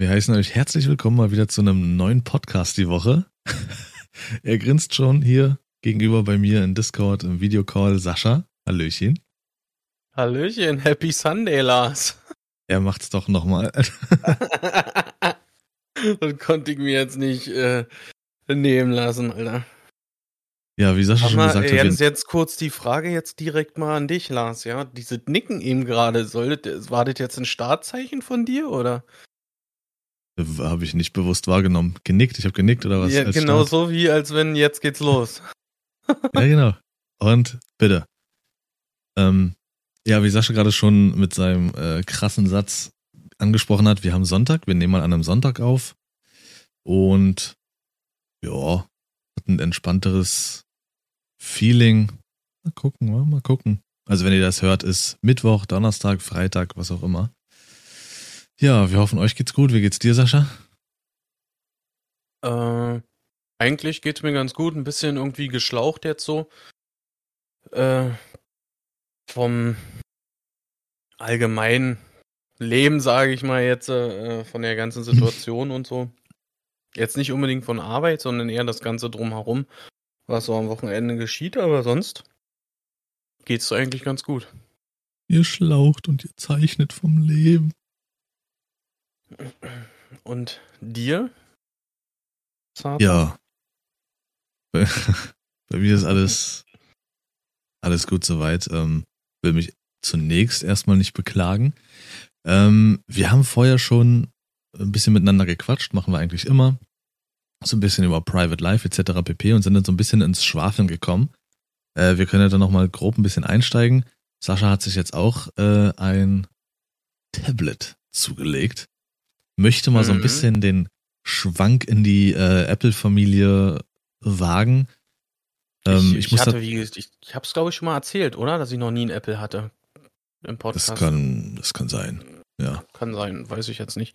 Wir heißen euch herzlich willkommen mal wieder zu einem neuen Podcast die Woche. er grinst schon hier gegenüber bei mir in Discord im Videocall. Sascha, Hallöchen. Hallöchen, Happy Sunday, Lars. Er macht's doch nochmal. das konnte ich mir jetzt nicht äh, nehmen lassen, Alter. Ja, wie Sascha schon gesagt hat, jetzt, jetzt kurz die Frage jetzt direkt mal an dich, Lars, ja? Diese Nicken eben gerade, soll das, war das jetzt ein Startzeichen von dir, oder? Habe ich nicht bewusst wahrgenommen. Genickt, ich habe genickt oder was? ja, genau Start? so wie, als wenn jetzt geht's los. Ja, genau. Und bitte. Ähm, ja, wie Sascha gerade schon mit seinem äh, krassen Satz angesprochen hat, wir haben Sonntag, wir nehmen mal an einem Sonntag auf und ja, hat ein entspannteres Feeling. Mal gucken, mal gucken. Also wenn ihr das hört, ist Mittwoch, Donnerstag, Freitag, was auch immer. Ja, wir hoffen, euch geht's gut. Wie geht's dir, Sascha? Äh, eigentlich geht's mir ganz gut, ein bisschen irgendwie geschlaucht jetzt so. Äh, vom allgemeinen Leben, sage ich mal jetzt, äh, von der ganzen Situation und so. Jetzt nicht unbedingt von Arbeit, sondern eher das Ganze drumherum, was so am Wochenende geschieht, aber sonst geht's eigentlich ganz gut. Ihr schlaucht und ihr zeichnet vom Leben. Und dir? Satan? Ja. Bei, bei mir ist alles, alles gut soweit. Ähm, will mich zunächst erstmal nicht beklagen. Ähm, wir haben vorher schon ein bisschen miteinander gequatscht, machen wir eigentlich immer. So ein bisschen über Private Life etc. pp. und sind dann so ein bisschen ins Schwafeln gekommen. Äh, wir können ja dann nochmal grob ein bisschen einsteigen. Sascha hat sich jetzt auch äh, ein Tablet zugelegt. Möchte mal so ein Mhm. bisschen den Schwank in die äh, Apple-Familie wagen. Ähm, ich, ich, muss hatte, wie, ich, ich hab's glaube ich schon mal erzählt, oder? Dass ich noch nie einen Apple hatte. Im Podcast. das kann, das kann sein. Ja. Kann sein, weiß ich jetzt nicht.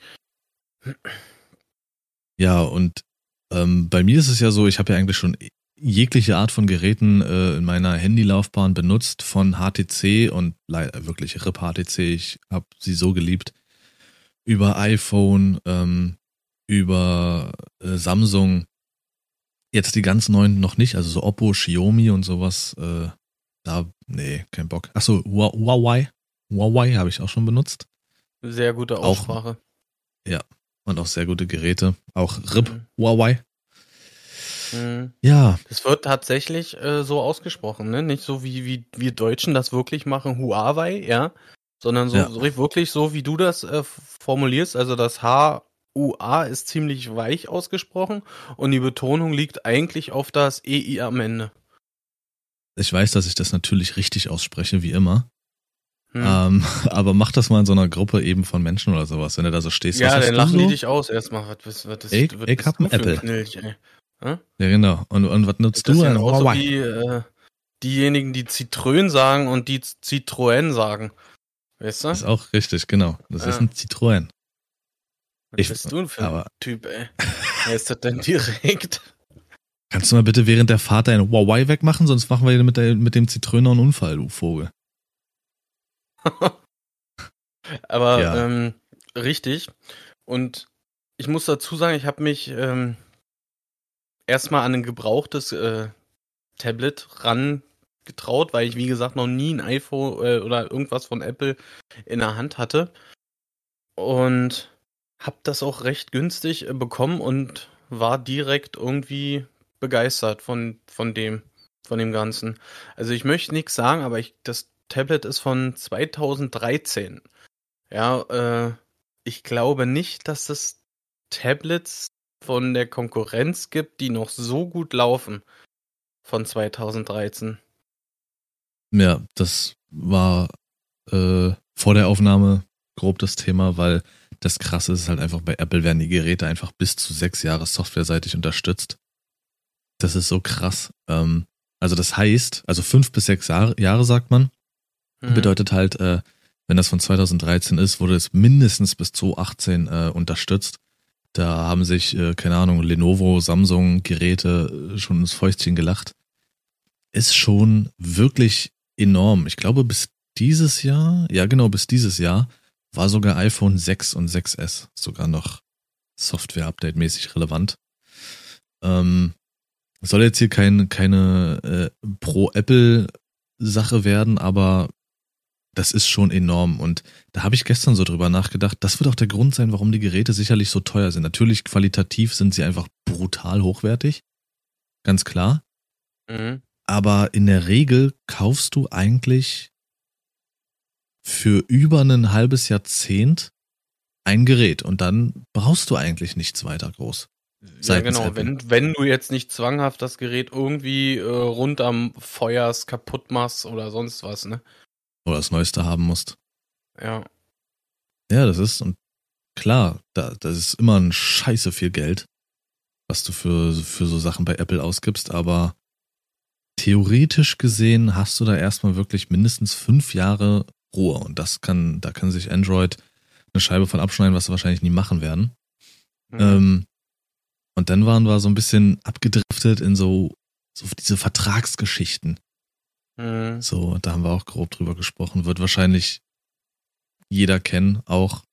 Ja, und ähm, bei mir ist es ja so, ich habe ja eigentlich schon jegliche Art von Geräten äh, in meiner Handylaufbahn benutzt, von HTC und wirklich RIP HTC, ich habe sie so geliebt, über iPhone, ähm, über äh, Samsung, jetzt die ganz neuen noch nicht, also so Oppo, Xiaomi und sowas, äh, da, nee, kein Bock. Achso, Hua- Huawei, Huawei habe ich auch schon benutzt Sehr gute Auch- Aussprache. und auch sehr gute Geräte, auch RIP Mhm. Huawei. Mhm. Ja, Das wird tatsächlich äh, so ausgesprochen, ne? Nicht so wie, wie wir Deutschen das wirklich machen, Huawei, ja, sondern so, Ja. so wirklich so, wie du das äh, formulierst. Also das H-U-A ist ziemlich weich ausgesprochen und die Betonung liegt eigentlich auf das EI am Ende. Ich weiß, dass ich das natürlich richtig ausspreche, wie immer. Hm. Ähm, aber mach das mal in so einer Gruppe eben von Menschen oder sowas, wenn du da so stehst. ja, dann lachen so? die dich aus erstmal. Was, was, was, Ich- was ich hab du ein für Apple. Knilch, ey? Ja, genau. Und, und was nutzt Das du? Ein genauso wie äh, diejenigen, die Citroën sagen und die Citroën sagen. Weißt du? Das ist auch richtig, genau. Das ist Ja. ein Citroën. Was ich- bist du denn für ein aber- Typ, ey? Wer ist das denn direkt? Kannst du mal bitte während der Fahrt deine Huawei wegmachen, sonst machen wir mit, der, mit dem noch einen Unfall, du Vogel. Aber Ja. ähm, richtig. Und ich muss dazu sagen, ich habe mich ähm, erstmal an ein gebrauchtes äh, Tablet rangetraut, weil ich, wie gesagt, noch nie ein iPhone äh, oder irgendwas von Apple in der Hand hatte. Und habe das auch recht günstig äh, bekommen und war direkt irgendwie begeistert von, von dem, von dem Ganzen. Also ich möchte nichts sagen, aber ich, das Tablet ist von 2013. Ja, äh, ich glaube nicht, dass es Tablets von der Konkurrenz gibt, die noch so gut laufen von 2013. Ja, das war äh, vor der Aufnahme grob das Thema, weil das Krasse ist halt einfach, bei Apple werden die Geräte einfach bis zu sechs Jahre softwareseitig unterstützt. Das ist so krass. Ähm, also das heißt, also fünf bis sechs Jahre, Jahre sagt man, Mhm. bedeutet halt, äh, wenn das von 2013 ist, wurde es mindestens bis 2018 äh, unterstützt. Da haben sich, äh, keine Ahnung, Lenovo, Samsung Geräte äh, schon ins Fäustchen gelacht. Ist schon wirklich enorm. Ich glaube, bis dieses Jahr, ja genau, bis dieses Jahr war sogar iPhone 6 und 6S sogar noch Software-Update-mäßig relevant. Ähm, soll jetzt hier kein, keine äh, Pro-Apple-Sache werden, aber das ist schon enorm. Und da habe ich gestern so drüber nachgedacht. Das wird auch der Grund sein, warum die Geräte sicherlich so teuer sind. Natürlich qualitativ sind sie einfach brutal hochwertig. Ganz klar. Mhm. Aber in der Regel kaufst du eigentlich für über ein halbes Jahrzehnt ein Gerät und dann brauchst du eigentlich nichts weiter groß. Ja, genau. Wenn, wenn du jetzt nicht zwanghaft das Gerät irgendwie äh, rund am Feuers kaputt machst oder sonst was, ne? Oder das Neueste haben musst. Ja. Ja, das ist, und klar, da, das ist immer ein scheiße viel Geld, was du für, für so Sachen bei Apple ausgibst, aber theoretisch gesehen hast du da erstmal wirklich mindestens fünf Jahre Ruhe und das kann, da kann sich Android eine Scheibe von abschneiden, was sie wahrscheinlich nie machen werden. Mhm. Ähm, und dann waren wir so ein bisschen abgedriftet in so, so diese Vertragsgeschichten. Mhm. So, da haben wir auch grob drüber gesprochen. Wird wahrscheinlich jeder kennen, auch.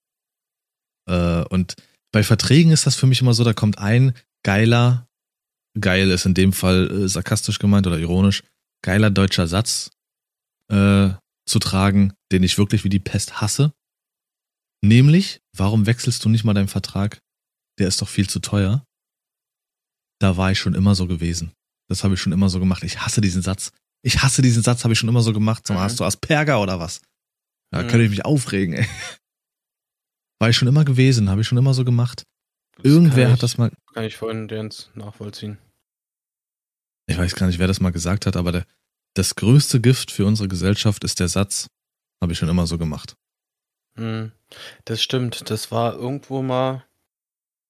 Äh, und bei Verträgen ist das für mich immer so, da kommt ein geiler, geil ist in dem Fall äh, sarkastisch gemeint oder ironisch, geiler deutscher Satz äh, zu tragen, den ich wirklich wie die Pest hasse. Nämlich, warum wechselst du nicht mal deinen Vertrag? Der ist doch viel zu teuer. Da war ich schon immer so gewesen. Das habe ich schon immer so gemacht. Ich hasse diesen Satz. Ich hasse diesen Satz, habe ich schon immer so gemacht. So, mhm. Hast du Asperger oder was? Da mhm. könnte ich mich aufregen, ey. War ich schon immer gewesen, habe ich schon immer so gemacht. Das Irgendwer ich, hat das mal. Kann ich vorhin Jens nachvollziehen. Ich weiß gar nicht, wer das mal gesagt hat, aber der, das größte Gift für unsere Gesellschaft ist der Satz, habe ich schon immer so gemacht. Mhm. Das stimmt, das war irgendwo mal.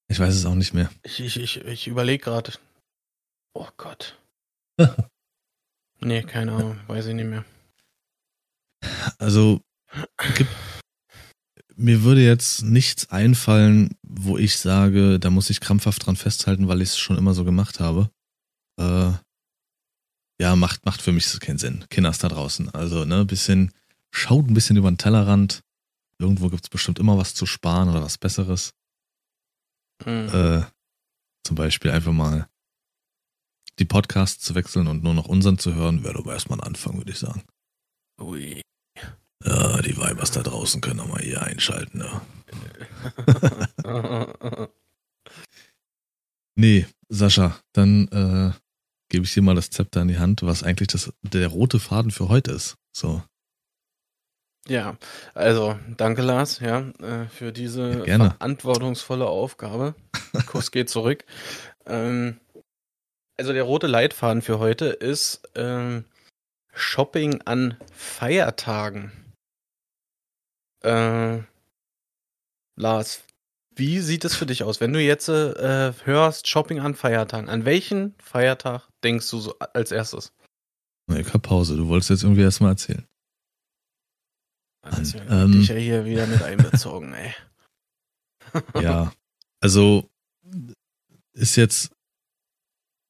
Ich weiß es auch nicht mehr. Ich, ich, ich, ich überlege gerade. Oh Gott. nee, keine Ahnung, weiß ich nicht mehr. Also, gibt, mir würde jetzt nichts einfallen, wo ich sage, da muss ich krampfhaft dran festhalten, weil ich es schon immer so gemacht habe. Äh, ja, macht, macht für mich keinen Sinn. Kinders da draußen. Also, ne, bisschen, schaut ein bisschen über den Tellerrand. Irgendwo gibt es bestimmt immer was zu sparen oder was Besseres. Mhm. Äh, zum Beispiel einfach mal die Podcasts zu wechseln und nur noch unseren zu hören, wäre aber erstmal ein Anfang, würde ich sagen. Ui. Ja, die Weibers da draußen können auch mal hier einschalten, ne? nee, Sascha, dann äh, gebe ich dir mal das Zepter in die Hand, was eigentlich das, der rote Faden für heute ist. So. Ja, also danke Lars, ja, äh, für diese ja, verantwortungsvolle Aufgabe. Kuss geht zurück. Ähm, also der rote Leitfaden für heute ist ähm, Shopping an Feiertagen. Äh, Lars, wie sieht es für dich aus, wenn du jetzt äh, hörst Shopping an Feiertagen? An welchen Feiertag denkst du so als erstes? Ich hab Pause. Du wolltest jetzt irgendwie erstmal erzählen. Also, ähm, dich ja hier wieder mit einbezogen, ey. ja, also ist jetzt,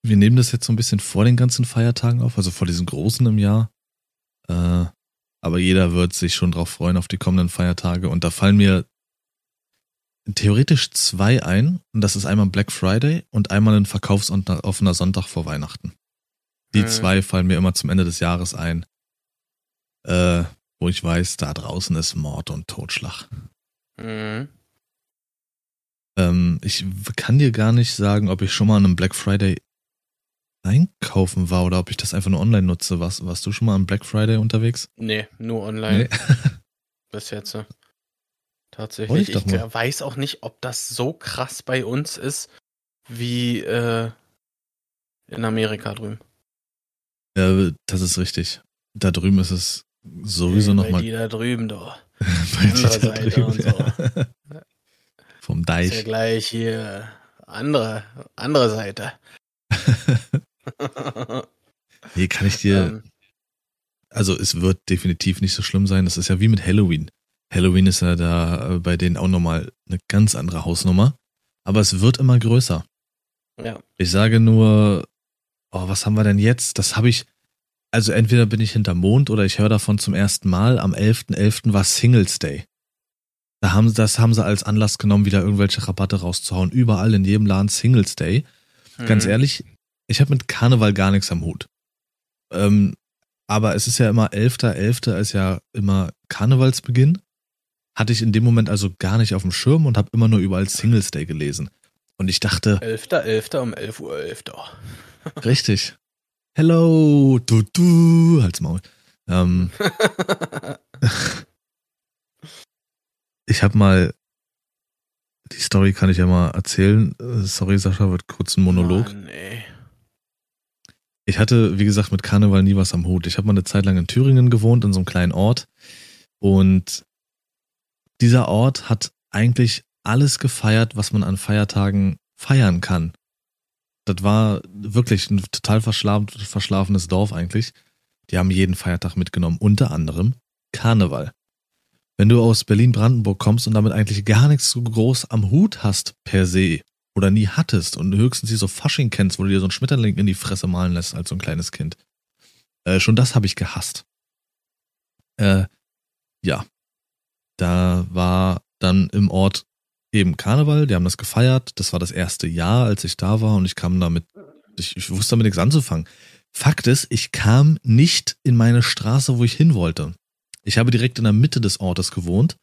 wir nehmen das jetzt so ein bisschen vor den ganzen Feiertagen auf, also vor diesen großen im Jahr. Äh, aber jeder wird sich schon drauf freuen auf die kommenden Feiertage und da fallen mir theoretisch zwei ein und das ist einmal Black Friday und einmal ein verkaufsoffener Sonntag vor Weihnachten. Die mhm. zwei fallen mir immer zum Ende des Jahres ein. Äh, wo ich weiß, da draußen ist Mord und Totschlag. Mhm. Ähm, ich kann dir gar nicht sagen, ob ich schon mal an einem Black Friday einkaufen war oder ob ich das einfach nur online nutze. Warst, warst du schon mal am Black Friday unterwegs? Nee, nur online. Nee. Bis jetzt. Tatsächlich. Ich, ich weiß auch nicht, ob das so krass bei uns ist wie äh, in Amerika drüben. Ja, das ist richtig. Da drüben ist es sowieso nochmal. Die da drüben doch. Bei andere Seite drüben, und so. Ja. Vom Deich. Ist ja gleich hier andere, andere Seite. nee, kann ich dir. Ähm, also es wird definitiv nicht so schlimm sein. Das ist ja wie mit Halloween. Halloween ist ja da äh, bei denen auch nochmal eine ganz andere Hausnummer. Aber es wird immer größer. Ja. Ich sage nur, oh, was haben wir denn jetzt? Das habe ich, also entweder bin ich hinter Mond oder ich höre davon zum ersten Mal. Am 11.11. .11. war Singles Day. Da haben, das haben sie als Anlass genommen, wieder irgendwelche Rabatte rauszuhauen. Überall in jedem Laden Singles Day. Ganz Mhm. ehrlich, ich habe mit Karneval gar nichts am Hut. Ähm, aber es ist ja immer 11.11. ist ja immer Karnevalsbeginn. Hatte ich in dem Moment also gar nicht auf dem Schirm und habe immer nur überall Singles Day gelesen. Und ich dachte, 11.11. um 11 Uhr 11. richtig. Hello, du, du, halt's Maul. Ähm, ich habe mal, die Story kann ich ja mal erzählen. Äh, Sorry, Sascha, wird kurz ein Monolog. Mann, ey. Ich hatte, wie gesagt, mit Karneval nie was am Hut. Ich habe mal eine Zeit lang in Thüringen gewohnt, in so einem kleinen Ort. Und dieser Ort hat eigentlich alles gefeiert, was man an Feiertagen feiern kann. Das war wirklich ein total verschlafen, verschlafenes Dorf eigentlich. Die haben jeden Feiertag mitgenommen, unter anderem Karneval. Wenn du aus Berlin-Brandenburg kommst und damit eigentlich gar nichts so groß am Hut hast per se oder nie hattest und höchstens hier so Fasching kennst, wo du dir so einen Schmetterling in die Fresse malen lässt als so ein kleines Kind. Äh, schon das habe ich gehasst. Äh, ja. Da war dann im Ort eben Karneval, die haben das gefeiert. Das war das erste Jahr, als ich da war und ich kam damit, ich, ich wusste damit nichts anzufangen. Fakt ist, ich kam nicht in meine Straße, wo ich hin wollte. Ich habe direkt in der Mitte des Ortes gewohnt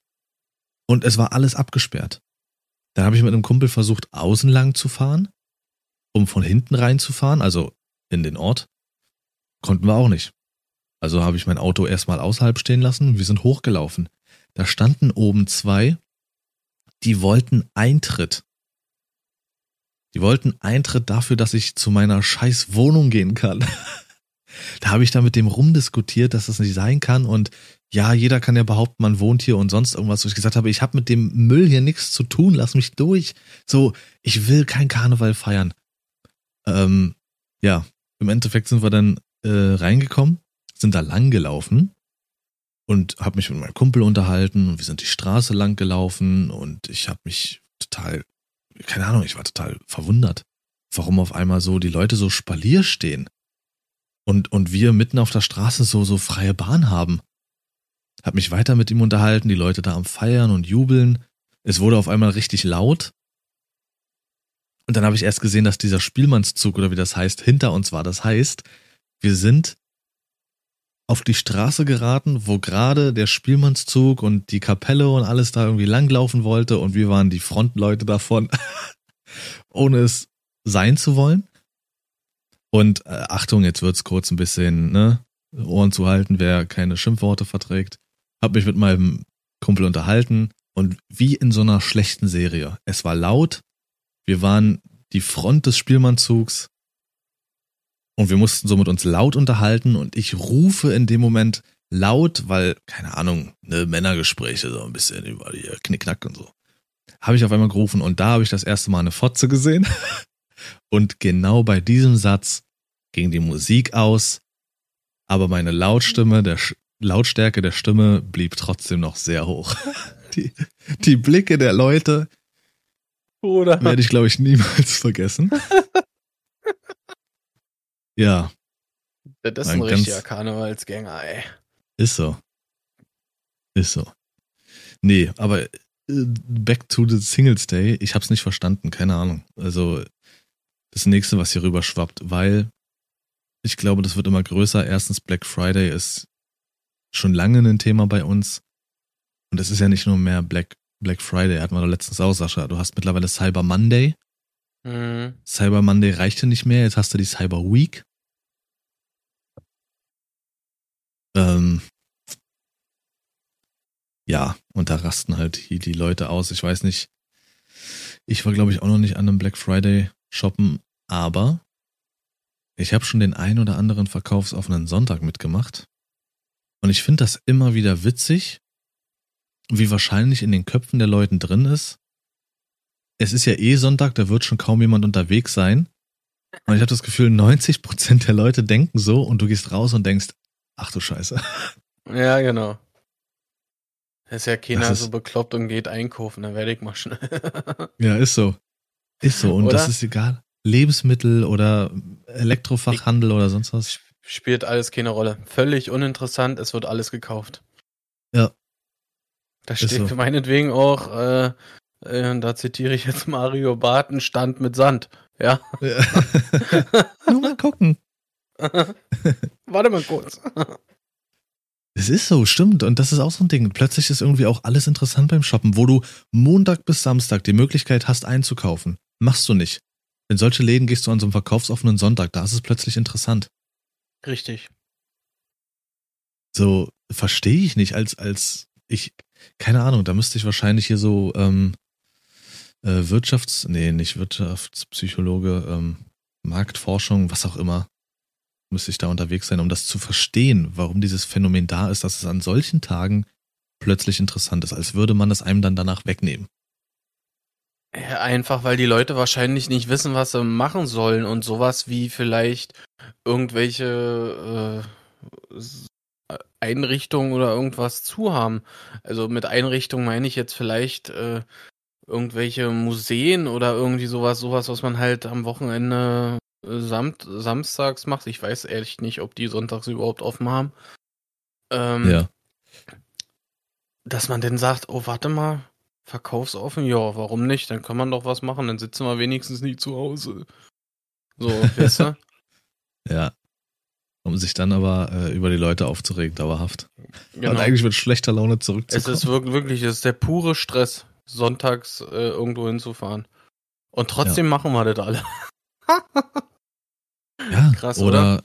und es war alles abgesperrt. Dann habe ich mit einem Kumpel versucht, außen lang zu fahren, um von hinten reinzufahren, also in den Ort. Konnten wir auch nicht. Also habe ich mein Auto erstmal außerhalb stehen lassen wir sind hochgelaufen. Da standen oben zwei, die wollten Eintritt. Die wollten Eintritt dafür, dass ich zu meiner scheiß Wohnung gehen kann. da habe ich da mit dem rumdiskutiert, dass das nicht sein kann und ja, jeder kann ja behaupten, man wohnt hier und sonst irgendwas, wo ich gesagt habe, ich habe mit dem Müll hier nichts zu tun, lass mich durch. So, ich will kein Karneval feiern. Ähm, ja, im Endeffekt sind wir dann äh, reingekommen, sind da lang gelaufen und habe mich mit meinem Kumpel unterhalten und wir sind die Straße lang gelaufen und ich habe mich total, keine Ahnung, ich war total verwundert, warum auf einmal so die Leute so spalier stehen und und wir mitten auf der Straße so so freie Bahn haben. Hab mich weiter mit ihm unterhalten, die Leute da am Feiern und Jubeln. Es wurde auf einmal richtig laut. Und dann habe ich erst gesehen, dass dieser Spielmannszug oder wie das heißt, hinter uns war. Das heißt, wir sind auf die Straße geraten, wo gerade der Spielmannszug und die Kapelle und alles da irgendwie langlaufen wollte und wir waren die Frontleute davon, ohne es sein zu wollen. Und äh, Achtung, jetzt wird's kurz ein bisschen, ne, Ohren zu halten, wer keine Schimpfworte verträgt. Hab mich mit meinem Kumpel unterhalten und wie in so einer schlechten Serie. Es war laut, wir waren die Front des Spielmannzugs und wir mussten so mit uns laut unterhalten und ich rufe in dem Moment laut, weil, keine Ahnung, ne Männergespräche, so ein bisschen über die Knickknack und so. Habe ich auf einmal gerufen und da habe ich das erste Mal eine Fotze gesehen. Und genau bei diesem Satz ging die Musik aus, aber meine Lautstimme, der Lautstärke der Stimme blieb trotzdem noch sehr hoch. Die, die Blicke der Leute Bruder. werde ich, glaube ich, niemals vergessen. Ja, Das ist Ein ein richtiger Karnevalsgänger, ey. ist so. Ist so. Nee, aber äh, back to the Singles Day, ich hab's nicht verstanden, keine Ahnung. Also das nächste, was hier rüber schwappt, weil ich glaube, das wird immer größer. Erstens, Black Friday ist schon lange ein Thema bei uns. Und es ist ja nicht nur mehr Black, Black Friday, hatten wir doch letztens auch, Sascha. Du hast mittlerweile Cyber Monday. Mhm. Cyber Monday reichte nicht mehr, jetzt hast du die Cyber Week. Ähm, ja, und da rasten halt die, die Leute aus. Ich weiß nicht, ich war glaube ich auch noch nicht an einem Black Friday shoppen, aber ich habe schon den ein oder anderen verkaufsoffenen Sonntag mitgemacht. Und ich finde das immer wieder witzig, wie wahrscheinlich in den Köpfen der Leuten drin ist. Es ist ja eh Sonntag, da wird schon kaum jemand unterwegs sein. Und ich habe das Gefühl, 90 Prozent der Leute denken so und du gehst raus und denkst, ach du Scheiße. Ja, genau. Ist ja keiner ist- so bekloppt und geht einkaufen, dann werde ich mal schnell. Ja, ist so. Ist so. Und Oder? das ist egal. Lebensmittel oder Elektrofachhandel oder sonst was. Spielt alles keine Rolle. Völlig uninteressant, es wird alles gekauft. Ja. Da steht so. meinetwegen auch, äh, äh, da zitiere ich jetzt Mario Barton, Stand mit Sand. Ja. ja. Nur mal gucken. Warte mal kurz. Es ist so, stimmt. Und das ist auch so ein Ding. Plötzlich ist irgendwie auch alles interessant beim Shoppen, wo du Montag bis Samstag die Möglichkeit hast einzukaufen. Machst du nicht. In solche Läden gehst du an so einem verkaufsoffenen Sonntag, da ist es plötzlich interessant. Richtig. So, verstehe ich nicht, als, als ich, keine Ahnung, da müsste ich wahrscheinlich hier so ähm, äh, Wirtschafts-, nee, nicht Wirtschaftspsychologe, ähm, Marktforschung, was auch immer, müsste ich da unterwegs sein, um das zu verstehen, warum dieses Phänomen da ist, dass es an solchen Tagen plötzlich interessant ist, als würde man es einem dann danach wegnehmen. Ja, einfach, weil die Leute wahrscheinlich nicht wissen, was sie machen sollen und sowas wie vielleicht irgendwelche äh, Einrichtungen oder irgendwas zu haben. Also mit Einrichtungen meine ich jetzt vielleicht äh, irgendwelche Museen oder irgendwie sowas, sowas, was man halt am Wochenende äh, samt, samstags macht. Ich weiß ehrlich nicht, ob die sonntags überhaupt offen haben. Ähm, ja. Dass man denn sagt, oh, warte mal, Verkaufsoffen? Ja, warum nicht? Dann kann man doch was machen, dann sitzen wir wenigstens nie zu Hause. So, weißt du? ja. Um sich dann aber äh, über die Leute aufzuregen, dauerhaft. Genau. Und eigentlich mit schlechter Laune zurückzukommen. Es ist wirklich, es ist der pure Stress, sonntags äh, irgendwo hinzufahren. Und trotzdem ja. machen wir das alle. ja, krass, oder? oder?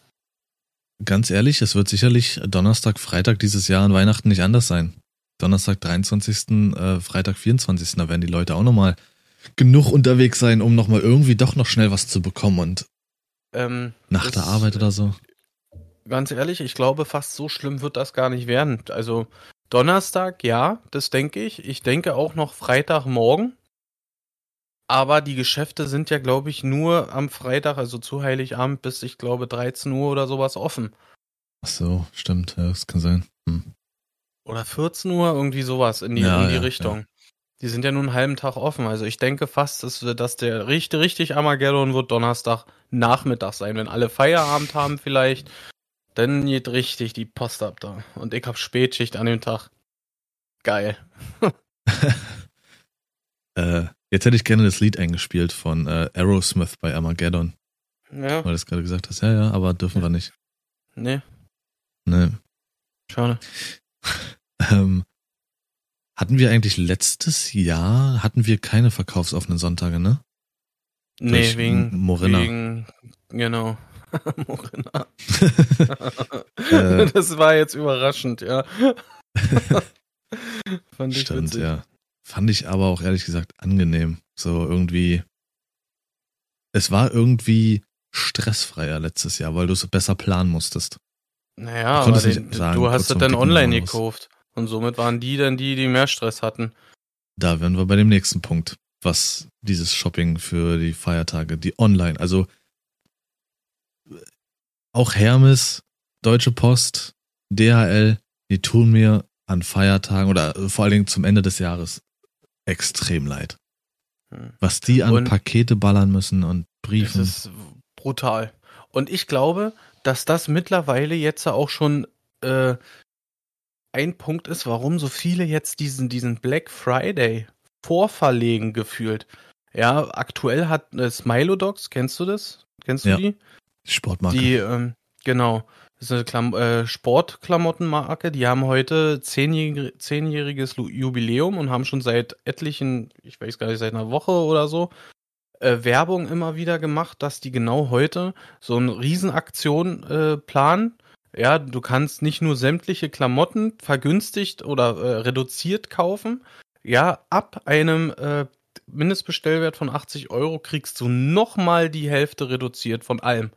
Ganz ehrlich, es wird sicherlich Donnerstag, Freitag dieses Jahr an Weihnachten nicht anders sein. Donnerstag 23., äh, Freitag 24. Da werden die Leute auch nochmal genug unterwegs sein, um nochmal irgendwie doch noch schnell was zu bekommen und ähm, nach der Arbeit oder so. Ganz ehrlich, ich glaube, fast so schlimm wird das gar nicht werden. Also Donnerstag, ja, das denke ich. Ich denke auch noch Freitagmorgen. Aber die Geschäfte sind ja, glaube ich, nur am Freitag, also zu Heiligabend bis, ich glaube, 13 Uhr oder sowas offen. Ach so, stimmt, ja, das kann sein. Hm. Oder 14 Uhr, irgendwie sowas in die, ja, in die ja, Richtung. Ja. Die sind ja nur einen halben Tag offen. Also ich denke fast, dass, dass der richtig, richtig Armageddon wird Donnerstag Nachmittag sein. Wenn alle Feierabend haben vielleicht, dann geht richtig die Post ab da. Und ich hab Spätschicht an dem Tag. Geil. äh, jetzt hätte ich gerne das Lied eingespielt von äh, Aerosmith bei Armageddon. Ja. Weil du es gerade gesagt hast. Ja, ja, aber dürfen wir nicht. Nee. Nee. Schade. ähm, hatten wir eigentlich letztes Jahr, hatten wir keine verkaufsoffenen Sonntage, ne? Nee, Durch wegen Morinna. Wegen, genau. Morinna. äh, das war jetzt überraschend, ja. Fand ich Stimmt, witzig. ja. Fand ich aber auch ehrlich gesagt angenehm. So irgendwie. Es war irgendwie stressfreier letztes Jahr, weil du es besser planen musstest. Naja, aber den, sagen, du hast es dann online gekauft. Und somit waren die dann die, die mehr Stress hatten. Da wären wir bei dem nächsten Punkt, was dieses Shopping für die Feiertage, die online, also auch Hermes, Deutsche Post, DHL, die tun mir an Feiertagen oder vor allen Dingen zum Ende des Jahres extrem leid. Hm. Was die an und Pakete ballern müssen und Briefen. Das ist brutal. Und ich glaube, dass das mittlerweile jetzt auch schon äh, ein Punkt ist, warum so viele jetzt diesen, diesen Black Friday vorverlegen gefühlt. Ja, aktuell hat äh, Smilodogs, kennst du das? Kennst du ja. die? Sportmarke. Die, ähm, genau. Das ist eine Klam äh, Sportklamottenmarke. Die haben heute zehnjährig zehnjähriges Jubiläum und haben schon seit etlichen, ich weiß gar nicht, seit einer Woche oder so, äh, Werbung immer wieder gemacht, dass die genau heute so eine Riesenaktion äh, planen. Ja, du kannst nicht nur sämtliche Klamotten vergünstigt oder äh, reduziert kaufen. Ja, ab einem äh, Mindestbestellwert von 80 Euro kriegst du nochmal die Hälfte reduziert von allem.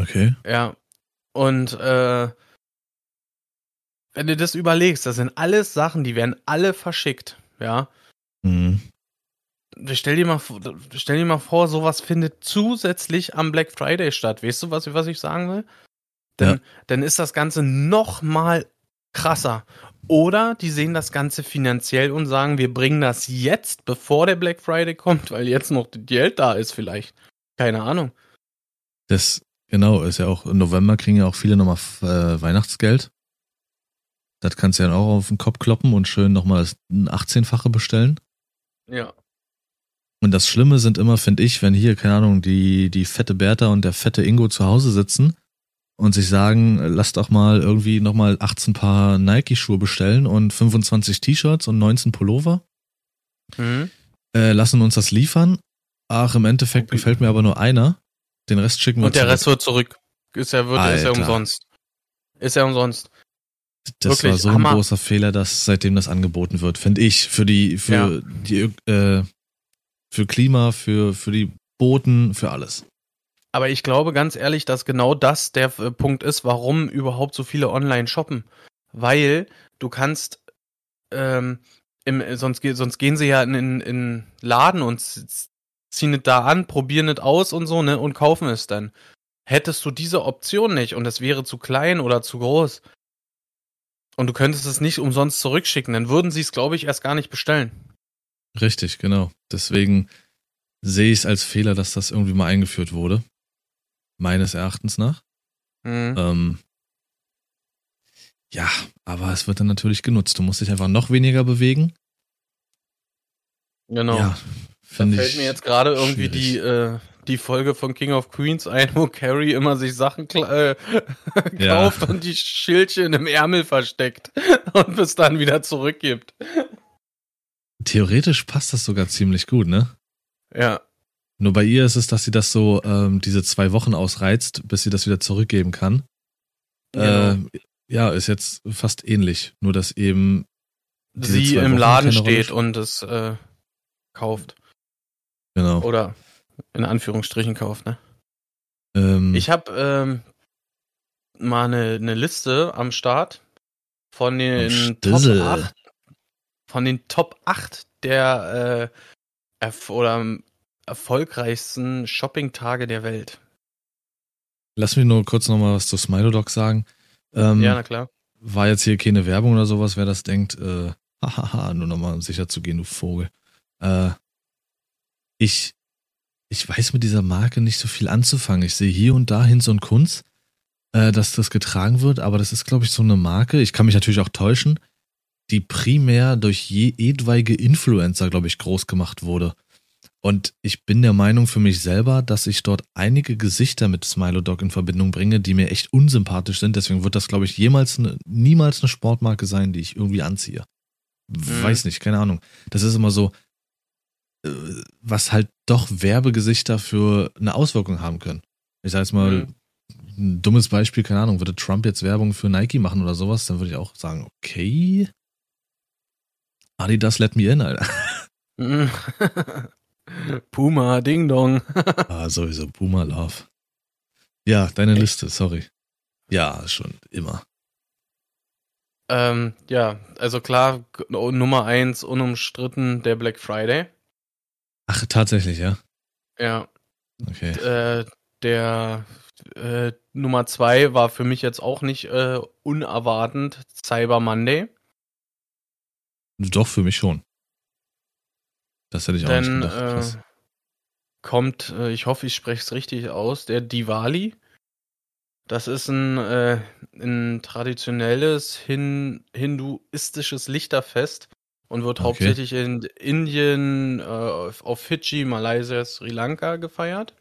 Okay. Ja. Und äh, wenn du das überlegst, das sind alles Sachen, die werden alle verschickt. Ja. Mhm stell dir mal, stell dir mal vor, sowas findet zusätzlich am Black Friday statt. Weißt du, was, was ich sagen will? Dann, ja. dann ist das Ganze noch mal krasser. Oder die sehen das Ganze finanziell und sagen, wir bringen das jetzt, bevor der Black Friday kommt, weil jetzt noch Geld da ist vielleicht. Keine Ahnung. Das, genau, ist ja auch, im November kriegen ja auch viele nochmal äh, Weihnachtsgeld. Das kannst du ja auch auf den Kopf kloppen und schön nochmal ein 18-fache bestellen. Ja. Und das Schlimme sind immer, finde ich, wenn hier, keine Ahnung, die, die fette Bertha und der fette Ingo zu Hause sitzen und sich sagen, lass doch mal irgendwie nochmal 18 Paar Nike-Schuhe bestellen und 25 T-Shirts und 19 Pullover. Mhm. Äh, lassen uns das liefern. Ach, im Endeffekt Okay. gefällt mir aber nur einer. Den Rest schicken wir Und der zurück. Rest wird zurück. Ist ja, wird, ist ja umsonst. Ist ja umsonst. Das wirklich, war so Hammer. ein großer Fehler, dass seitdem das angeboten wird, finde ich, für die, für Ja. die, äh, für Klima, für, für die Booten, für alles. Aber ich glaube ganz ehrlich, dass genau das der äh, Punkt ist, warum überhaupt so viele online shoppen. Weil du kannst, ähm, im, sonst, ge- sonst gehen sie ja in, in, in Laden und ziehen es da an, probieren es aus und so, ne, und kaufen es dann. Hättest du diese Option nicht und es wäre zu klein oder zu groß und du könntest es nicht umsonst zurückschicken, dann würden sie es, glaube ich, erst gar nicht bestellen. Richtig, genau. Deswegen sehe ich es als Fehler, dass das irgendwie mal eingeführt wurde. Meines Erachtens nach. Mhm. Ähm, ja, aber es wird dann natürlich genutzt. Du musst dich einfach noch weniger bewegen. Genau. Ja, Da fällt mir jetzt gerade irgendwie schwierig. die, äh, die Folge von King of Queens ein, wo Carrie immer sich Sachen äh, Ja. kauft und die Schildchen im Ärmel versteckt und bis dann wieder zurückgibt. Theoretisch passt das sogar ziemlich gut, ne? Ja, Nur bei ihr ist es, dass sie das so ähm, diese zwei Wochen ausreizt, bis sie das wieder zurückgeben kann. genau. Äh, ja, ist jetzt fast ähnlich. Nur dass eben sie im Wochen Laden steht und es äh, kauft. genau. Oder in Anführungsstrichen kauft, ne? Ähm, Ich habe ähm, mal eine, eine Liste am Start von den Top Stissel. 8 von den Top 8 der äh, erf oder am erfolgreichsten Shopping-Tage der Welt. lass mich nur kurz nochmal was zu Smilodoc sagen. Ähm, ja, na klar. war jetzt hier keine Werbung oder sowas, wer das denkt, äh, hahaha, nur nochmal um sicher zu gehen, du Vogel. Äh, ich, ich weiß mit dieser Marke nicht so viel anzufangen. Ich sehe hier und da Hinz und Kunz, äh, dass das getragen wird, aber das ist, glaube ich, so eine Marke. Ich kann mich natürlich auch täuschen, die primär durch je etwaige Influencer, glaube ich, groß gemacht wurde. Und ich bin der Meinung für mich selber, dass ich dort einige Gesichter mit Smilodog in Verbindung bringe, die mir echt unsympathisch sind. Deswegen wird das, glaube ich, jemals ne, niemals eine Sportmarke sein, die ich irgendwie anziehe. Weiß nicht, keine Ahnung. Das ist immer so, äh, was halt doch Werbegesichter für eine Auswirkung haben können. Ich sage jetzt mal, Mhm. ein dummes Beispiel, keine Ahnung, würde Trump jetzt Werbung für Nike machen oder sowas, dann würde ich auch sagen, okay. Adidas let me in, Alter. Mhm. Puma, Ding Dong. Ah, sowieso, Puma Love. Ja, deine Liste, sorry. Ja, schon immer. ähm, ja, also klar, Nummer eins unumstritten der Black Friday. Ach, tatsächlich, ja? Ja, Okay. äh, der äh, Nummer zwei war für mich jetzt auch nicht äh, unerwartend Cyber Monday. Doch, für mich schon. Das hätte ich auch nicht gedacht. äh, kommt, äh, ich hoffe, ich spreche es richtig aus, der Diwali. Das ist ein, äh, ein traditionelles hin hinduistisches Lichterfest und wird Okay. hauptsächlich in Indien, äh, auf, auf Fidschi, Malaysia, Sri Lanka gefeiert.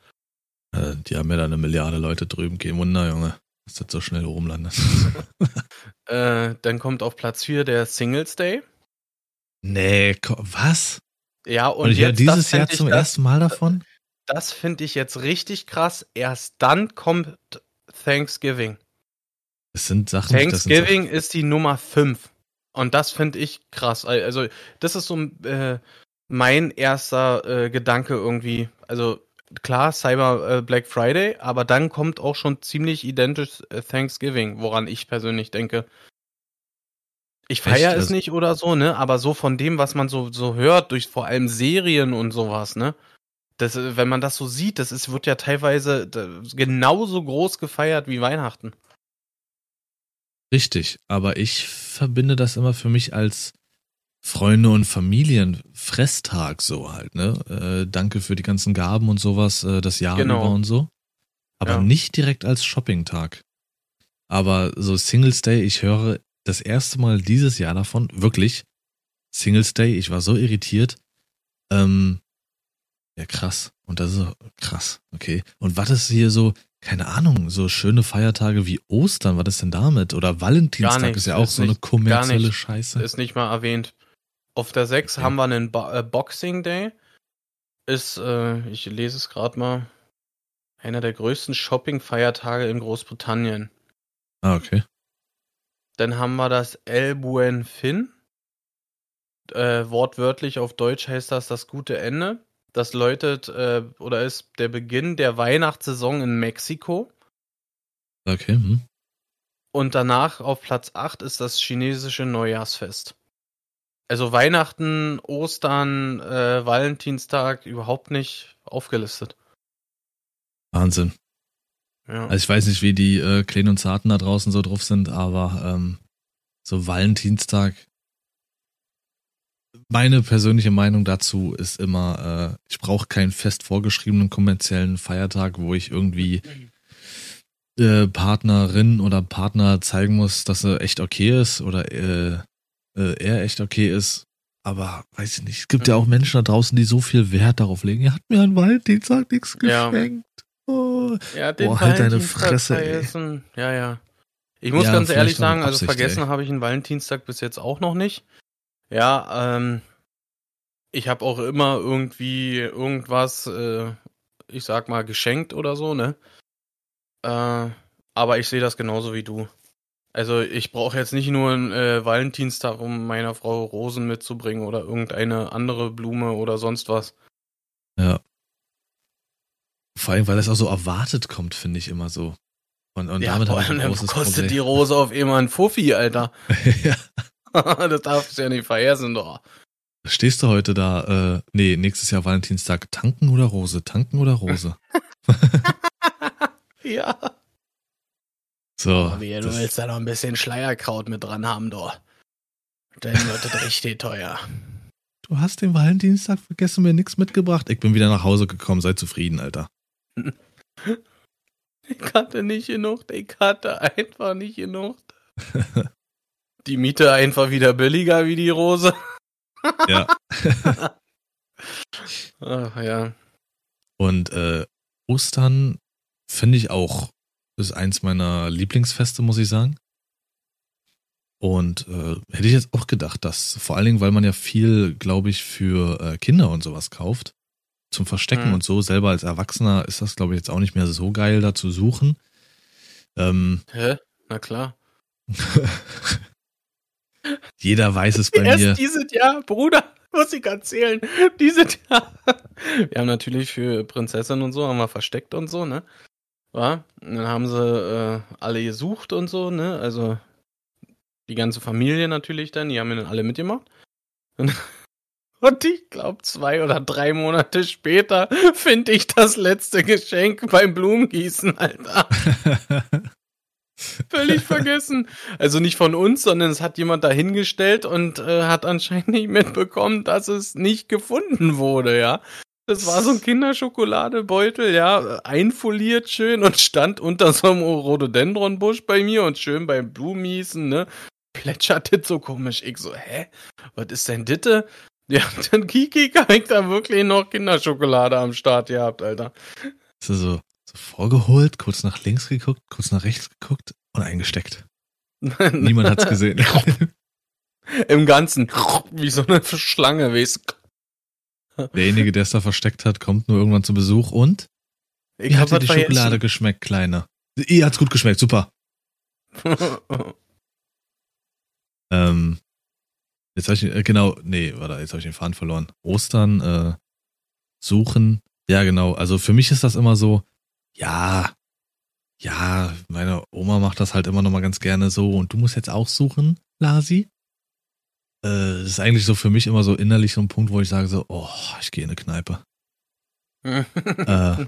Äh, die haben ja da eine Milliarde Leute drüben. Kein Wunder, Junge, dass das so schnell rumlandet. Äh, dann kommt auf Platz 4 der Singles Day. Nee, was? Ja, und, Und, ich jetzt, dieses Jahr zum das, ersten Mal davon? Das finde ich jetzt richtig krass. Erst dann kommt Thanksgiving. Es sind Sachen, das sind Thanksgiving ist die Nummer 5. Und das finde ich krass. Also, das ist so äh, mein erster äh, Gedanke irgendwie. Also, klar, Cyber äh, Black Friday, aber dann kommt auch schon ziemlich identisch äh, Thanksgiving, woran ich persönlich denke. Ich feiere es Also- nicht oder so, ne? Aber so von dem, was man so, so hört, durch vor allem Serien und sowas, ne? Das, äh, wenn man das so sieht, das ist, wird ja teilweise genauso groß gefeiert wie Weihnachten. Richtig, aber ich verbinde das immer für mich als Freunde und Familien Fresstag so halt, ne? Äh, danke für die ganzen Gaben und sowas, äh, das Jahr Genau. über und so. Aber Ja. nicht direkt als Shopping-Tag. Aber so Singles Day, ich höre das erste Mal dieses Jahr davon, wirklich, Singles Day, ich war so irritiert. Ähm, ja, krass. Und das ist krass, okay. Und was ist hier so, keine Ahnung, so schöne Feiertage wie Ostern, was ist denn damit? Oder Valentinstag Gar nichts, ist ja auch ist so eine nicht- kommerzielle gar nicht. Scheiße. Ist nicht mal erwähnt. Auf der 6 Okay. haben wir einen Bo äh, Boxing Day. Ist, äh, ich lese es gerade mal, einer der größten Shopping-Feiertage in Großbritannien. Ah, okay. Dann haben wir das El Buen Fin. Äh, wortwörtlich auf Deutsch heißt das das gute Ende. Das läutet äh, oder ist der Beginn der Weihnachtssaison in Mexiko. Okay, hm. Und danach auf Platz 8 ist das chinesische Neujahrsfest. Also Weihnachten, Ostern, äh, Valentinstag überhaupt nicht aufgelistet. Wahnsinn. Ja. Also ich weiß nicht, wie die äh, Kleinen und Zarten da draußen so drauf sind, aber ähm, so Valentinstag. Meine persönliche Meinung dazu ist immer, äh, ich brauche keinen fest vorgeschriebenen kommerziellen Feiertag, wo ich irgendwie äh, Partnerin oder Partner zeigen muss, dass er echt okay ist oder äh, äh, er echt okay ist. Aber weiß ich nicht, es gibt ja auch Menschen da draußen, die so viel Wert darauf legen. Er hat mir an Valentinstag nichts Ja. Oh. Ja, den Boah, halt deine Fresse, ey. vergessen. Ja, ja. Ich muss Ja, ganz ehrlich sagen, also Absicht, vergessen ey. habe ich einen Valentinstag bis jetzt auch noch nicht. Ja, ähm, ich habe auch immer irgendwie irgendwas, äh, ich sag mal, geschenkt oder so, ne? Äh, aber ich sehe das genauso wie du. Also ich brauche jetzt nicht nur einen äh, Valentinstag, um meiner Frau Rosen mitzubringen oder irgendeine andere Blume oder sonst was. Ja. Vor allem, weil es auch so erwartet kommt, finde ich immer so. Und, und damit vor habe ich ein großes kostet die Problem. Rose auf immer ein Fuffi, Alter. ja. das darfst du ja nicht vergessen, doch. Stehst du heute da, äh, nee, nächstes Jahr Valentinstag, tanken oder Rose, tanken oder Rose? Ja. So. Wie, du das- willst da noch ein bisschen Schleierkraut mit dran haben, doch. Dann wird das richtig teuer. du hast den Valentinstag vergessen, mir nichts mitgebracht. Ich bin wieder nach Hause gekommen, sei zufrieden, Alter. Ich hatte nicht genug, ich hatte einfach nicht genug. Die Miete einfach wieder billiger wie die Rose. Ja. Ach ja. Und äh, Ostern finde ich auch, ist eins meiner Lieblingsfeste, muss ich sagen. Und äh, hätte ich jetzt auch gedacht, dass vor allen Dingen, weil man ja viel, glaube ich, für äh, Kinder und sowas kauft, zum Verstecken Mhm. und so, selber als Erwachsener ist das, glaube ich, jetzt auch nicht mehr so geil, da zu suchen. Ähm, Hä? Na klar. jeder weiß es bei mir. Erst dieses Jahr, Bruder, muss ich erzählen. Dieses Jahr. Wir haben natürlich für Prinzessin und so, haben wir versteckt und so, ne? War? Und dann haben sie äh, alle gesucht und so, ne? Also die ganze Familie natürlich dann, die haben mir dann alle mitgemacht. Und, und ich glaube, zwei oder drei Monate später finde ich das letzte Geschenk beim Blumengießen, Alter. Völlig vergessen. Also nicht von uns, sondern es hat jemand dahingestellt und äh, hat anscheinend nicht mitbekommen, dass es nicht gefunden wurde, ja. Das war so ein Kinderschokoladenbeutel, ja, einfoliert schön und stand unter so einem Rhododendronbusch bei mir und schön beim Blumiesen, ne? Plätschert das so komisch. Ich so, hä? Was ist denn ditte? Ja, dann Kiki ich da wirklich noch Kinderschokolade am Start gehabt, Alter. Ist er so, so vorgeholt, kurz nach links geguckt, kurz nach rechts geguckt und eingesteckt. Niemand hat's gesehen. Im Ganzen. Wie so eine Schlange, weißt. Derjenige, der es da versteckt hat, kommt nur irgendwann zu Besuch und Ich wie hat dir die vergessen. Schokolade geschmeckt, Kleiner? Ihr hat's gut geschmeckt, super. Ähm, jetzt habe ich, äh, genau, nee, warte, jetzt habe ich den Faden verloren. Ostern, äh, suchen, ja genau, also für mich ist das immer so, ja, ja, meine Oma macht das halt immer noch mal ganz gerne so und du musst jetzt auch suchen, Lasi. Äh, das ist eigentlich so für mich immer so innerlich so ein Punkt, wo ich sage so, oh, ich gehe in eine Kneipe. Äh,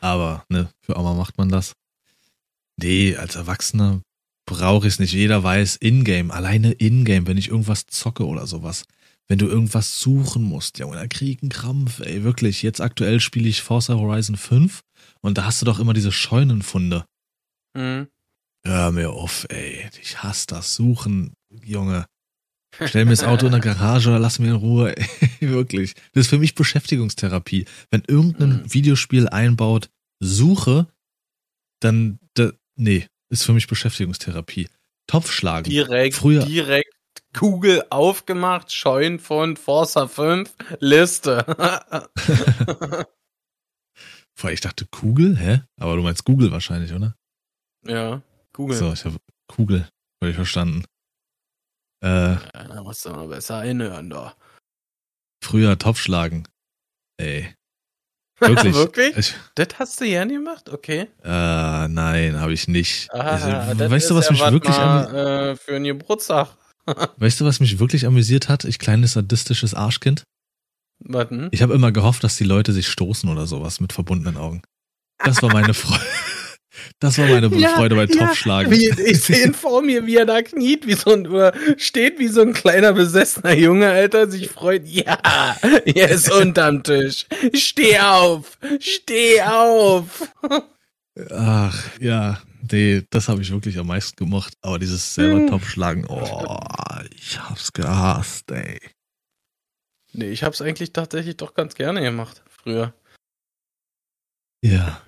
aber, ne, für Oma macht man das. Nee, als Erwachsener brauche ich es nicht. Jeder weiß, Ingame, alleine Ingame, wenn ich irgendwas zocke oder sowas. Wenn du irgendwas suchen musst, ja, da krieg ich einen Krampf, ey, wirklich. Jetzt aktuell spiele ich Forza Horizon 5 und da hast du doch immer diese Scheunenfunde. Mhm. Hör mir auf, ey. Ich hasse das Suchen, Junge. Stell mir das Auto in der Garage oder lass mir in Ruhe. Ey, wirklich. Das ist für mich Beschäftigungstherapie. Wenn irgendein Mhm. Videospiel einbaut, Suche, dann, da, nee, ist für mich Beschäftigungstherapie. Topfschlagen. Direkt, Früher- direkt Google aufgemacht, Scheuen von Forza 5, Liste. Vorher, ich dachte Kugel, hä? Aber du meinst Google wahrscheinlich, oder? ja, Google. So, ich habe Kugel, habe ich verstanden. Äh, Ja, da musst du mal besser hinhören, da. früher Topfschlagen. Ey. Wirklich? Wirklich? Ich, Das hast du gerne gemacht? Okay. äh, nein, habe ich nicht. Ah, Also, das weißt du, was ja mich wirklich mal, äh, für einen Geburtstag. Weißt du, was mich wirklich amüsiert hat? Ich kleines sadistisches Arschkind. Warten. Ich habe immer gehofft, dass die Leute sich stoßen oder sowas mit verbundenen Augen. Das war meine Freude. Das war meine Ja, Freude bei ja, Topfschlagen. Wie, ich sehe ihn vor mir, wie er da kniet, wie so ein, oder steht wie so ein kleiner besessener Junge, Alter, sich freut. Ja, er ist unterm Tisch. Steh auf, steh auf. Ach, ja. Nee, das habe ich wirklich am meisten gemocht. Aber dieses selber Hm. Topfschlagen, oh, ich hab's gehasst, ey. Nee, ich hab's eigentlich tatsächlich doch ganz gerne gemacht, früher. Ja.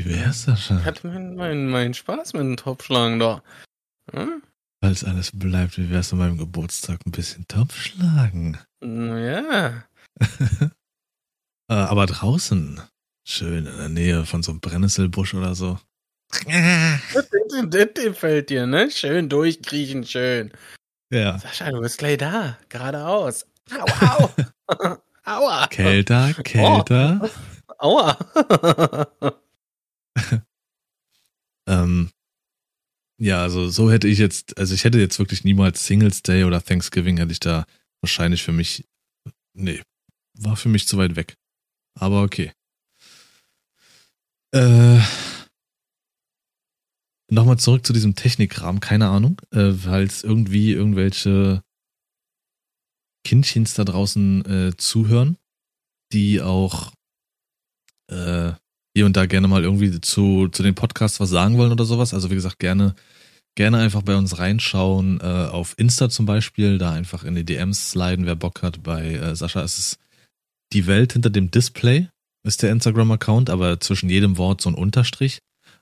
Wie wär's das schon? Ich hatte meinen mein, mein Spaß mit dem Topfschlagen da. Hm? Falls alles bleibt, wie wär's an meinem Geburtstag ein bisschen Topfschlagen? Ja. Äh, aber draußen. Schön in der Nähe von so einem Brennnesselbusch oder so. Das, gefällt dir, ne? Schön durchkriechen, schön. Ja. Sascha, du bist gleich da. Geradeaus. Au, au. Aua. Kälter, kälter. Aua. Ähm, ja, also so hätte ich jetzt, also ich hätte jetzt wirklich niemals Singles Day oder Thanksgiving hätte ich da wahrscheinlich für mich, nee, war für mich zu weit weg. Aber okay. Äh, Nochmal zurück zu diesem Technikrahmen, keine Ahnung, äh, es irgendwie irgendwelche Kindchens da draußen äh, zuhören, die auch äh, hier und da gerne mal irgendwie zu, zu den Podcasts was sagen wollen oder sowas. Also wie gesagt, gerne, gerne einfach bei uns reinschauen, äh, auf Insta zum Beispiel, da einfach in die DMs sliden, wer Bock hat. Bei äh, Sascha ist es die Welt hinter dem Display, ist der Instagram-Account, aber zwischen jedem Wort so ein Unterstrich.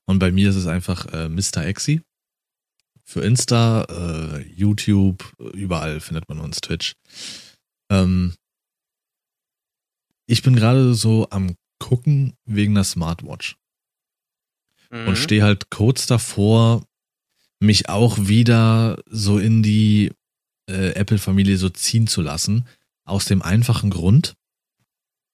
Und bei mir ist es einfach äh, Mr. Exi. Für Insta, äh, YouTube, überall findet man uns, Twitch. Ähm, ich bin gerade so am gucken wegen der Smartwatch Mhm. und stehe halt kurz davor, mich auch wieder so in die äh, Apple-Familie so ziehen zu lassen. Aus dem einfachen Grund,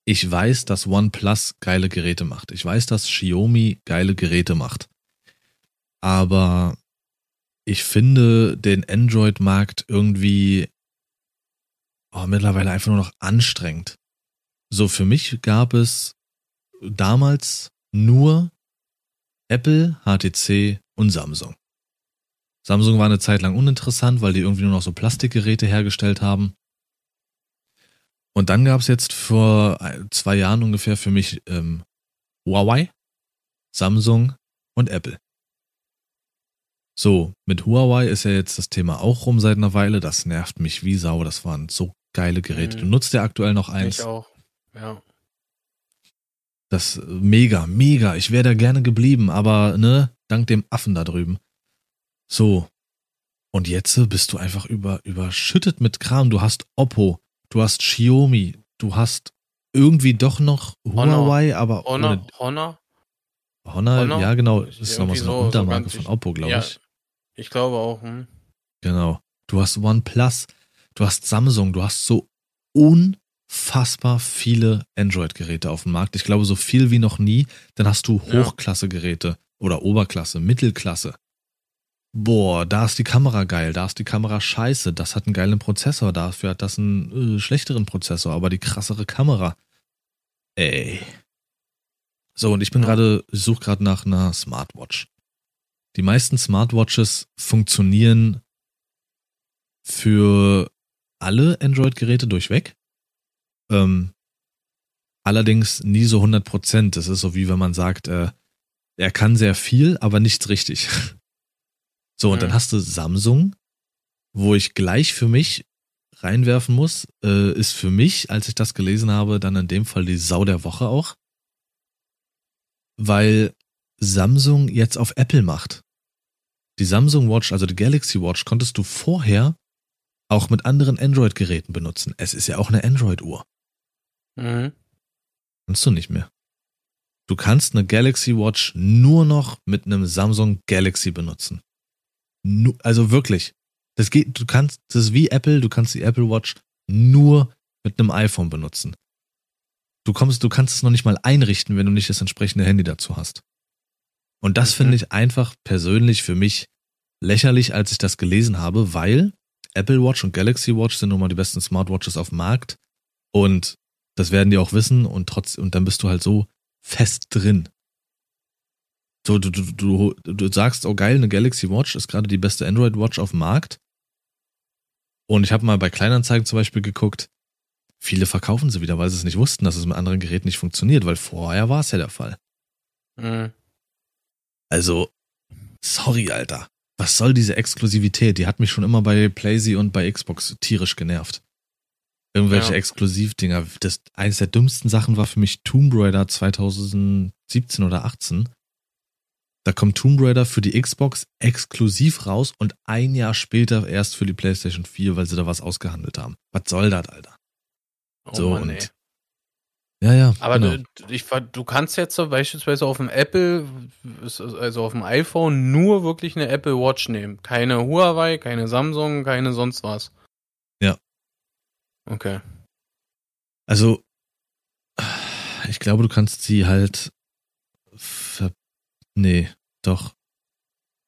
ich weiß, dass OnePlus geile Geräte macht. Ich weiß, dass Xiaomi geile Geräte macht. Aber ich finde den Android-Markt irgendwie oh, mittlerweile einfach nur noch anstrengend. So, für mich gab es damals nur Apple, HTC und Samsung. Samsung war eine Zeit lang uninteressant, weil die irgendwie nur noch so Plastikgeräte hergestellt haben. Und dann gab es jetzt vor zwei Jahren ungefähr für mich ähm, Huawei, Samsung und Apple. So, mit Huawei ist ja jetzt das Thema auch rum seit einer Weile. Das nervt mich wie Sau. Das waren so geile Geräte. Mhm. Du nutzt ja aktuell noch eins. Ich auch. Ja. Das äh, mega, mega. Ich wäre da gerne geblieben, aber ne, dank dem Affen da drüben. So. Und jetzt äh, bist du einfach über, überschüttet mit Kram. Du hast Oppo, du hast Xiaomi, du hast irgendwie doch noch Honor. Huawei, aber Honor, Honor? Honor, Honor? ja genau, das ist nochmal so eine so- so Untermarke ganz von Oppo, glaube ja. ich. Ich glaube auch. Hm. Genau. Du hast OnePlus, du hast Samsung, du hast so unfassbar viele Android-Geräte auf dem Markt. Ich glaube, so viel wie noch nie. Dann hast du. Hochklasse-Geräte oder Oberklasse, Mittelklasse. Boah, da ist die Kamera geil, da ist die Kamera scheiße, das hat einen geilen Prozessor, dafür hat das einen äh, schlechteren Prozessor, aber die krassere Kamera. Ey. So, und ich bin Ja. gerade, ich suche gerade nach einer Smartwatch. Die meisten Smartwatches funktionieren für alle Android-Geräte durchweg. Ähm, allerdings nie so 100 Prozent. Das ist so wie wenn man sagt, äh, er kann sehr viel, aber nichts richtig. So, und dann Mhm. hast du Samsung, wo ich gleich für mich reinwerfen muss, äh, ist für mich, als ich das gelesen habe, dann in dem Fall die Sau der Woche auch. Weil Samsung jetzt auf Apple macht. Die Samsung Watch, also die Galaxy Watch, konntest du vorher auch mit anderen Android-Geräten benutzen. Es ist ja auch eine Android-Uhr. Mhm. Kannst du nicht mehr. Du kannst eine Galaxy Watch nur noch mit einem Samsung Galaxy benutzen. Nu also wirklich. Das geht, du kannst, das ist wie Apple, du kannst die Apple Watch nur mit einem iPhone benutzen. Du kommst, du kannst es noch nicht mal einrichten, wenn du nicht das entsprechende Handy dazu hast. Und das Mhm. finde ich einfach persönlich für mich lächerlich, als ich das gelesen habe, weil Apple Watch und Galaxy Watch sind nun mal die besten Smartwatches auf dem Markt und das werden die auch wissen und trotz und dann bist du halt so fest drin. So, du, du, du, du sagst, oh geil, eine Galaxy Watch ist gerade die beste Android Watch auf dem Markt. Und ich habe mal bei Kleinanzeigen zum Beispiel geguckt, viele verkaufen sie wieder, weil sie es nicht wussten, dass es mit anderen Geräten nicht funktioniert, weil vorher war es ja der Fall. Mhm. Also, sorry, Alter. Was soll diese Exklusivität? Die hat mich schon immer bei PlayZ und bei Xbox tierisch genervt. Irgendwelche Ja. Exklusivdinger. Das eines der dümmsten Sachen war für mich Tomb Raider 2017 oder 18. Da kommt Tomb Raider für die Xbox exklusiv raus und ein Jahr später erst für die PlayStation 4, weil sie da was ausgehandelt haben. Was soll das, Alter? Oh so Mann, und ey. ja, ja. Aber genau. du, ich, du kannst jetzt so beispielsweise auf dem Apple, also auf dem iPhone, nur wirklich eine Apple Watch nehmen. Keine Huawei, keine Samsung, keine sonst was. Okay. Also, ich glaube, du kannst sie halt ver nee, doch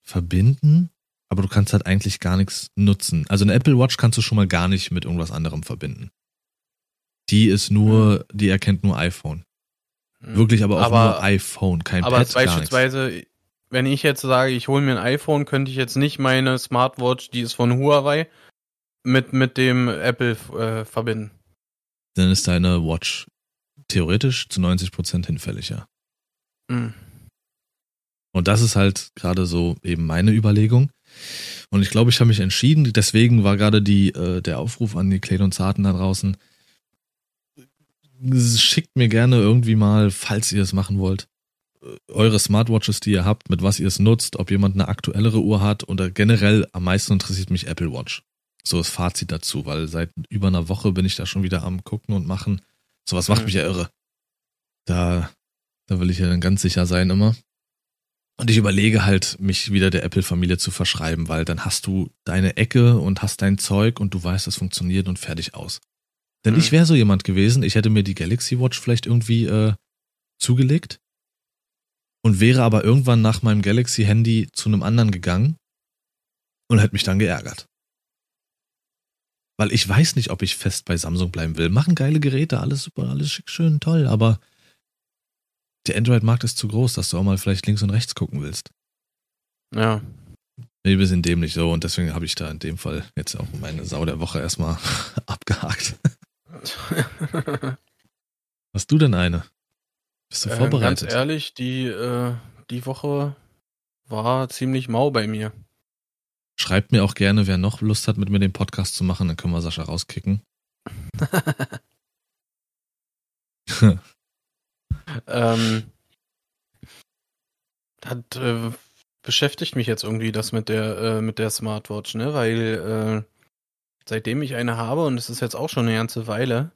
verbinden, aber du kannst halt eigentlich gar nichts nutzen. Also eine Apple Watch kannst du schon mal gar nicht mit irgendwas anderem verbinden. Die ist nur, die erkennt nur iPhone. Hm. Wirklich aber auch Aber- nur iPhone, kein Aber Pad, beispielsweise, wenn ich jetzt sage, ich hole mir ein iPhone, könnte ich jetzt nicht meine Smartwatch, die ist von Huawei, mit, mit dem Apple äh, verbinden. Dann ist deine Watch theoretisch zu 90% hinfällig, ja. Hm. Und das ist halt gerade so eben meine Überlegung. Und ich glaube, ich habe mich entschieden. Deswegen war gerade die äh, der Aufruf an die Kleinen und Zarten da draußen. Schickt mir gerne irgendwie mal, falls ihr es machen wollt, äh, eure Smartwatches, die ihr habt, mit was ihr es nutzt, ob jemand eine aktuellere Uhr hat oder generell am meisten interessiert mich Apple Watch. So das Fazit dazu, weil seit über einer Woche bin ich da schon wieder am gucken und machen. Sowas macht Mhm. mich ja irre. Da, da will ich ja dann ganz sicher sein immer. Und ich überlege halt, mich wieder der Apple-Familie zu verschreiben, weil dann hast du deine Ecke und hast dein Zeug und du weißt, es funktioniert und fertig aus. Denn Mhm. ich wäre so jemand gewesen, ich hätte mir die Galaxy Watch vielleicht irgendwie äh, zugelegt und wäre aber irgendwann nach meinem Galaxy-Handy zu einem anderen gegangen und hätte mich dann geärgert. Weil ich weiß nicht, ob ich fest bei Samsung bleiben will. Machen geile Geräte, alles super, alles schick, schön, toll, aber der Android-Markt ist zu groß, dass du auch mal vielleicht links und rechts gucken willst. Ja. Nee, wir sind dämlich so und deswegen habe ich da in dem Fall jetzt auch meine Sau der Woche erstmal abgehakt. Hast du denn eine? Bist du Äh, vorbereitet? Ganz ehrlich, die, äh, die Woche war ziemlich mau bei mir. Schreibt mir auch gerne, wer noch Lust hat, mit mir den Podcast zu machen, dann können wir Sascha rauskicken. ähm, hat, äh, beschäftigt mich jetzt irgendwie das mit der, äh, mit der Smartwatch, ne? Weil äh, seitdem ich eine habe, und es ist jetzt auch schon eine ganze Weile,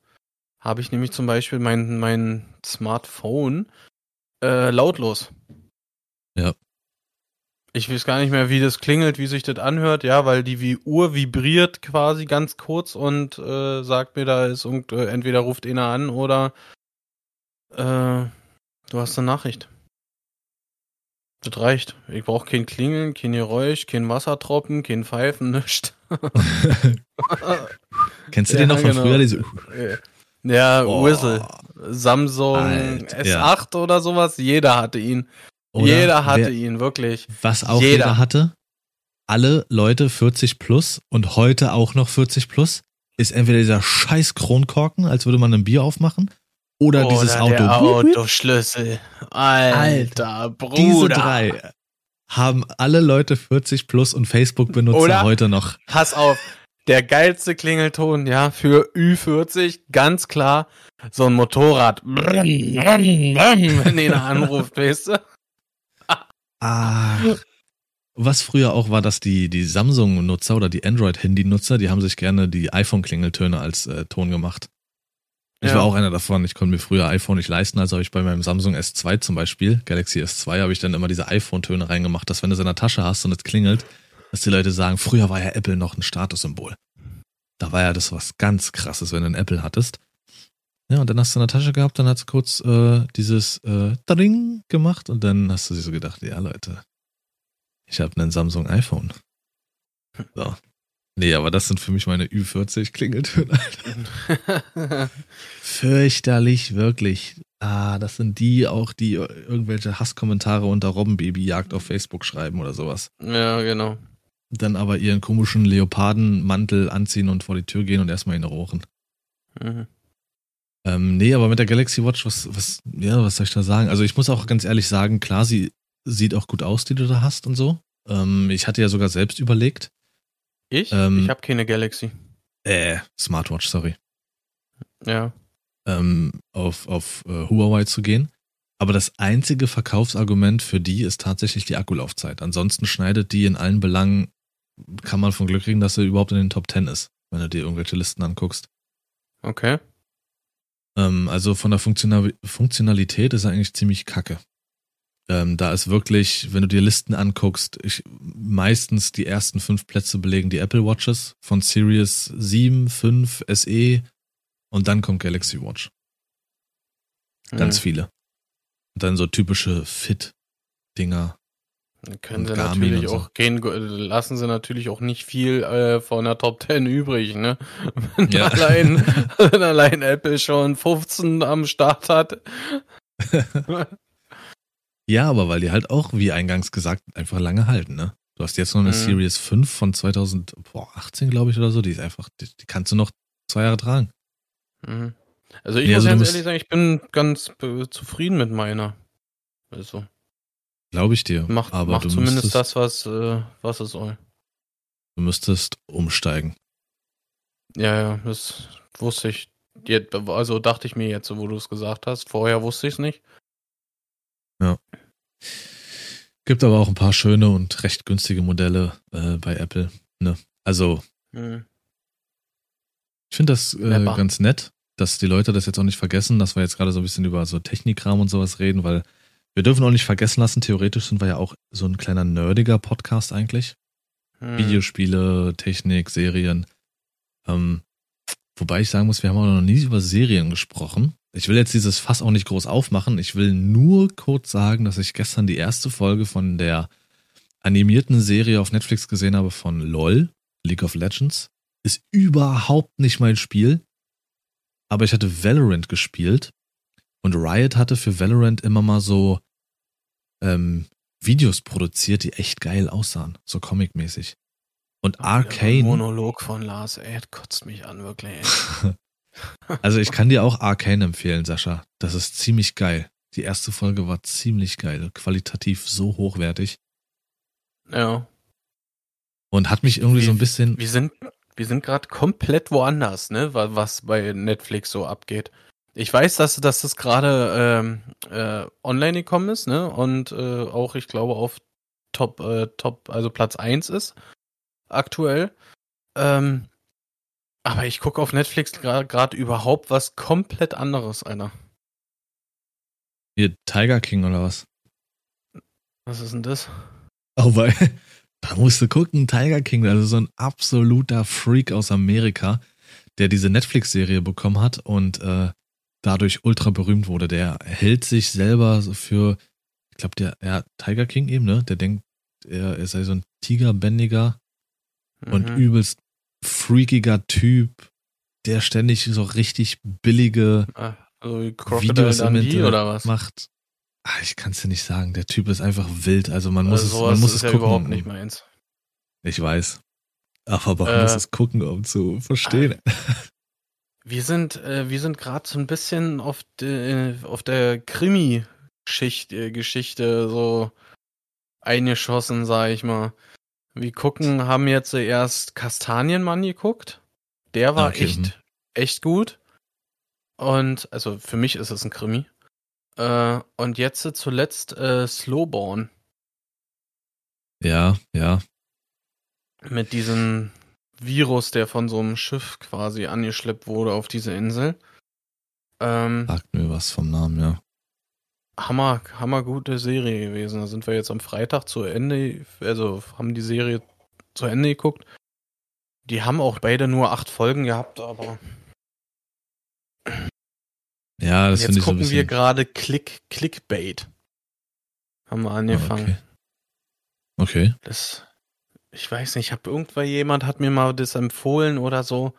habe ich nämlich zum Beispiel mein, mein Smartphone äh, lautlos. Ja. Ich weiß gar nicht mehr, wie das klingelt, wie sich das anhört, ja, weil die wie Uhr vibriert quasi ganz kurz und äh, sagt mir, da ist irgend, äh, entweder ruft einer an oder äh, du hast eine Nachricht. Das reicht. Ich brauche kein Klingeln, kein Geräusch, kein Wassertropfen, kein Pfeifen, nichts. Kennst du Ja, den noch von genau. früher? Diese, Ja, Oh, Whistle. Samsung Alter, S8 oder sowas, jeder hatte ihn. Oder jeder hatte wer, ihn, wirklich. Was auch Jeder. jeder. hatte, alle Leute 40 plus und heute auch noch 40 plus, ist entweder dieser scheiß Kronkorken, als würde man ein Bier aufmachen, oder dieses Auto. Der Autoschlüssel. Alter, Bruder. Diese drei. haben alle Leute 40 plus und Facebook-Benutzer heute noch. Pass auf, der geilste Klingelton, ja, für Ü40, ganz klar, so ein Motorrad. wenn den anruft, weißt du? Ah. Was früher auch war, dass die, die Samsung-Nutzer oder die Android-Handy-Nutzer, die haben sich gerne die iPhone-Klingeltöne als äh, Ton gemacht. Ich ja. war auch einer davon. Ich konnte mir früher iPhone nicht leisten, also habe ich bei meinem Samsung S2 zum Beispiel, Galaxy S2, habe ich dann immer diese iPhone-Töne reingemacht, dass wenn du es in der Tasche hast und es klingelt, dass die Leute sagen, früher war ja Apple noch ein Statussymbol. Da war ja das was ganz krasses, wenn du ein Apple hattest. Ja, und dann hast du in der Tasche gehabt, dann hat es kurz äh, dieses äh, Dring gemacht und dann hast du dir so gedacht, ja Leute, ich habe einen Samsung iPhone. So, Nee, aber das sind für mich meine Ü40 Klingeltöne. Fürchterlich, wirklich. Ah, das sind die auch, die irgendwelche Hasskommentare unter Robbenbabyjagd auf Facebook schreiben oder sowas. Ja, genau. Dann aber ihren komischen Leopardenmantel anziehen und vor die Tür gehen und erstmal ihn rochen. Mhm. Ähm, nee, aber mit der Galaxy Watch, was, was, ja, was soll ich da sagen? Also ich muss auch ganz ehrlich sagen, klar, sie sieht auch gut aus, die du da hast und so. Ähm, ich hatte ja sogar selbst überlegt, ich? Ähm, ich habe keine Galaxy. Äh, Smartwatch, sorry. Ja. Ähm, auf auf äh, Huawei zu gehen. Aber das einzige Verkaufsargument für die ist tatsächlich die Akkulaufzeit. Ansonsten schneidet die in allen Belangen, kann man von Glück kriegen, dass sie überhaupt in den Top 10 ist, wenn du dir irgendwelche Listen anguckst. Okay. Ähm, also von der Funktional Funktionalität ist er eigentlich ziemlich kacke. Ähm, da ist wirklich, wenn du dir Listen anguckst, ich, meistens die ersten fünf Plätze belegen die Apple Watches von Series 7, 5, SE und dann kommt Galaxy Watch. Ganz mhm. viele. Und dann so typische Fit-Dinger. Können sie natürlich so. auch gehen, lassen sie natürlich auch nicht viel äh, von der Top 10 übrig, ne? Wenn, ja. allein, wenn allein Apple schon 15 am Start hat. Ja, aber weil die halt auch, wie eingangs gesagt, einfach lange halten, ne? Du hast jetzt noch eine mhm. Series 5 von 2018, glaube ich, oder so. Die ist einfach, die, die, kannst du noch zwei Jahre tragen. Mhm. Also ich nee, muss also ganz ehrlich sagen, ich bin ganz zufrieden mit meiner. Also. Glaube ich dir. Macht, aber macht zumindest das, was, äh, was es soll. Du müsstest umsteigen. Ja, ja, das wusste ich. Also dachte ich mir jetzt, wo du es gesagt hast. Vorher wusste ich es nicht. Ja. Gibt aber auch ein paar schöne und recht günstige Modelle äh, bei Apple. Ne? Also, hm. ich finde das äh, ganz nett, dass die Leute das jetzt auch nicht vergessen, dass wir jetzt gerade so ein bisschen über so Technikkram und sowas reden, weil wir dürfen auch nicht vergessen lassen, theoretisch sind wir ja auch so ein kleiner nerdiger Podcast eigentlich. Hm. Videospiele, Technik, Serien. Ähm, wobei ich sagen muss, wir haben auch noch nie über Serien gesprochen. Ich will jetzt dieses Fass auch nicht groß aufmachen. Ich will nur kurz sagen, dass ich gestern die erste Folge von der animierten Serie auf Netflix gesehen habe von LOL, League of Legends. Ist überhaupt nicht mein Spiel. Aber ich hatte Valorant gespielt und Riot hatte für Valorant immer mal so ähm, Videos produziert, die echt geil aussahen, so comicmäßig. Und Arcane. Monolog von Lars, ey, kotzt mich an, wirklich. Also ich kann dir auch Arcane empfehlen, Sascha. Das ist ziemlich geil. Die erste Folge war ziemlich geil, qualitativ so hochwertig. Ja. Und hat mich irgendwie wir, so ein bisschen. Wir sind, wir sind gerade komplett woanders, ne, was bei Netflix so abgeht. Ich weiß, dass, dass das gerade ähm, äh, online gekommen ist, ne? Und äh, auch, ich glaube, auf Top, äh, Top, also Platz 1 ist aktuell. Ähm, aber ich gucke auf Netflix gerade überhaupt was komplett anderes, Alter. Hier Tiger King oder was? Was ist denn das? Oh, weil da musst du gucken, Tiger King, ist so ein absoluter Freak aus Amerika, der diese Netflix-Serie bekommen hat und äh, dadurch ultra berühmt wurde. Der hält sich selber so für, ich glaube, der, ja, Tiger King eben, ne? Der denkt, er, er sei so ein Tigerbändiger mhm. und übelst freakiger Typ, der ständig so richtig billige ah, also Videos im Internet oder was? macht. Ach, ich kann es dir nicht sagen. Der Typ ist einfach wild. Also man muss also es, man muss es ja gucken. überhaupt nicht meins. Ich weiß. Aber man äh, muss es gucken, um zu verstehen. Wir sind, äh, wir sind gerade so ein bisschen auf, de, auf der Krimi-Geschichte, äh, so eingeschossen, sag ich mal. Wir gucken, haben jetzt erst Kastanienmann geguckt. Der war Okay, echt, echt gut. Und, also für mich ist es ein Krimi. Äh, und jetzt zuletzt äh, Slowborn Ja, ja. mit diesem Virus, der von so einem Schiff quasi angeschleppt wurde auf diese Insel. Ähm, Sagt mir was vom Namen, ja. Hammer, hammergute Serie gewesen. Da sind wir jetzt am Freitag zu Ende, also haben die Serie zu Ende geguckt. Die haben auch beide nur acht Folgen gehabt, aber Ja, das jetzt finde ich so ein gucken bisschen. wir gerade Click, Clickbait. Haben wir Ah, angefangen. okay. okay. Das, ich weiß nicht, hab irgendwann jemand hat mir mal das empfohlen oder so.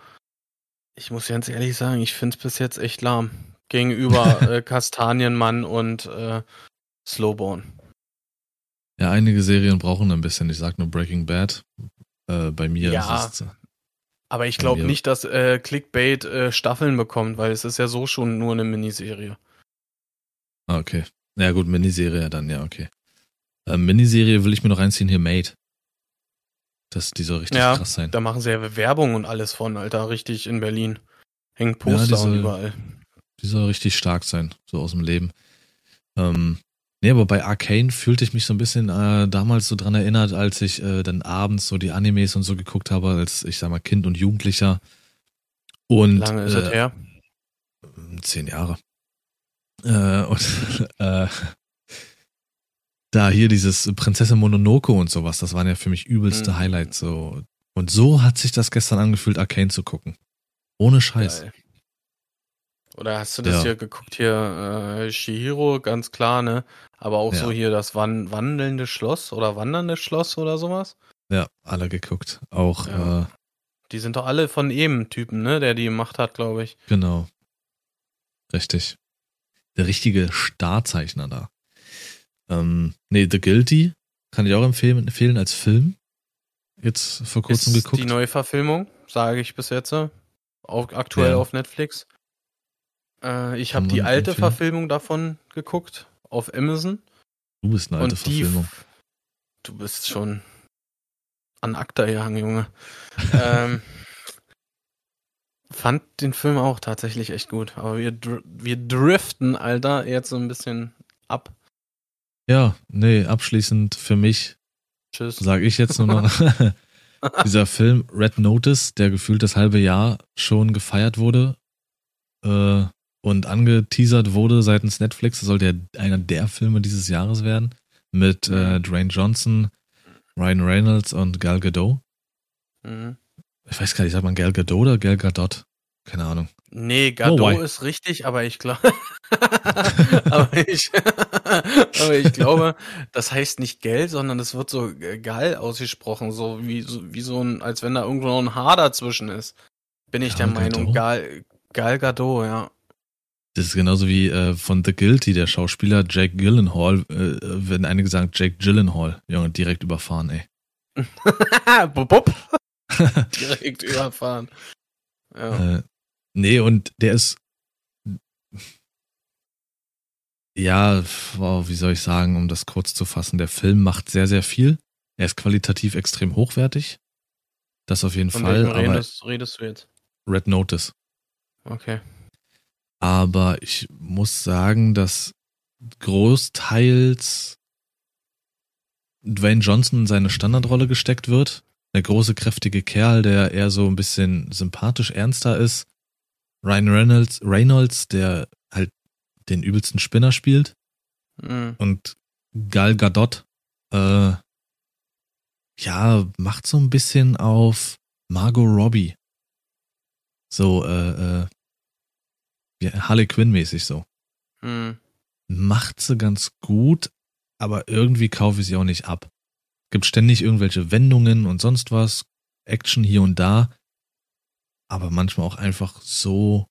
Ich muss ganz ehrlich sagen, ich finde es bis jetzt echt lahm. Gegenüber äh, Kastanienmann und äh, Slowborn. Ja, einige Serien brauchen ein bisschen. Ich sag nur Breaking Bad. Äh, bei mir Ja. ist es. Aber ich glaube nicht, dass äh, Clickbait äh, Staffeln bekommt, weil es ist ja so schon nur eine Miniserie. Ah, okay. Ja, gut, Miniserie dann, ja, okay. Äh, Miniserie will ich mir noch reinziehen hier, Made. Das, die soll richtig Ja, krass sein. Da machen sie ja Werbung und alles von, Alter, richtig in Berlin. Hängen Ja, Poster diese- und überall. Die soll richtig stark sein, so aus dem Leben. Ähm, nee, aber bei Arcane fühlte ich mich so ein bisschen äh, damals so dran erinnert, als ich äh, dann abends so die Animes und so geguckt habe, als ich sag mal Kind und Jugendlicher. Und Lange ist äh, es her. zehn Jahre. Äh, und äh, da hier dieses Prinzessin Mononoke und sowas, das waren ja für mich übelste Mhm. Highlights. So. Und so hat sich das gestern angefühlt, Arcane zu gucken. Ohne Scheiß. Geil. Oder hast du das Ja. hier geguckt, hier äh, Shihiro, ganz klar, ne? Aber auch so Ja. hier das wan wandelnde Schloss oder wandernde Schloss oder sowas. Ja, alle geguckt. Auch, Ja. äh, Die sind doch alle von eben Typen, ne? Der die gemacht hat, glaube ich. genau. Richtig. Der richtige Starzeichner da. Ähm, nee, The Guilty kann ich auch empfehlen, empfehlen als Film. Jetzt vor kurzem ist geguckt. die Neuverfilmung, sage ich bis jetzt. Auch aktuell Ja. auf Netflix. Äh, ich habe die alte empfehlen. Verfilmung davon geguckt auf Amazon. du bist eine alte und. Verfilmung. Du bist schon an Akta gehangen, Junge. ähm, fand den Film auch tatsächlich echt gut. Aber wir, dr wir driften, Alter, jetzt so ein bisschen ab. Ja, nee, abschließend für mich Tschüss. sage ich jetzt nur noch, dieser Film Red Notice, der gefühlt das halbe Jahr schon gefeiert wurde äh, und angeteasert wurde seitens Netflix, sollte ja einer der Filme dieses Jahres werden, mit äh, Mhm. Dwayne Johnson, Ryan Reynolds und Gal Gadot. Mhm. Ich weiß gar nicht, sagt man Gal Gadot oder Gal Gadot? Keine Ahnung. Nee, Gadot why? ist richtig, aber ich glaube, aber ich, aber ich glaube, das heißt nicht Geld, sondern es wird so Gal ausgesprochen, so wie, so wie so ein, als wenn da irgendwo noch ein Haar dazwischen ist. Bin ich der Gal Meinung? Gal, Gal Gadot, ja. Das ist genauso wie äh, von The Guilty, der Schauspieler Jake Gyllenhaal, äh, wenn einige sagen Jake Gyllenhaal. Junge, direkt überfahren, ey. bup, bup. Direkt überfahren. Ja. Äh, nee, und der ist. Ja, wow, wie soll ich sagen, um das kurz zu fassen, der Film macht sehr, sehr viel. Er ist qualitativ extrem hochwertig. Das auf jeden Von Fall, welchem aber redest, redest du jetzt? Red Notice. Okay. Aber ich muss sagen, dass großteils Dwayne Johnson in seine Standardrolle gesteckt wird. Der große, kräftige Kerl, der eher so ein bisschen sympathisch ernster ist. Ryan Reynolds, Reynolds, der halt den übelsten Spinner spielt. Mhm. Und Gal Gadot, äh, ja, macht so ein bisschen auf Margot Robbie. So, äh, äh, ja, Harley Quinn-mäßig so. Mhm. Macht sie ganz gut, aber irgendwie kaufe ich sie auch nicht ab. Gibt ständig irgendwelche Wendungen und sonst was, Action hier und da, aber manchmal auch einfach so,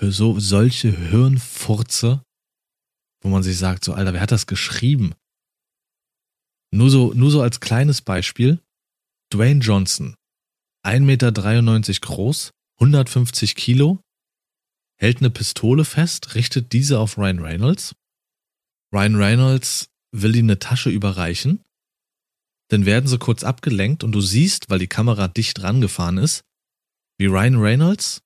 so solche Hirnfurze, wo man sich sagt, so, Alter, wer hat das geschrieben? Nur so, nur so als kleines Beispiel. Dwayne Johnson, 1,93 Meter groß, 150 Kilo, hält eine Pistole fest, richtet diese auf Ryan Reynolds. Ryan Reynolds will ihm eine Tasche überreichen, dann werden sie kurz abgelenkt und du siehst, weil die Kamera dicht rangefahren ist, wie Ryan Reynolds?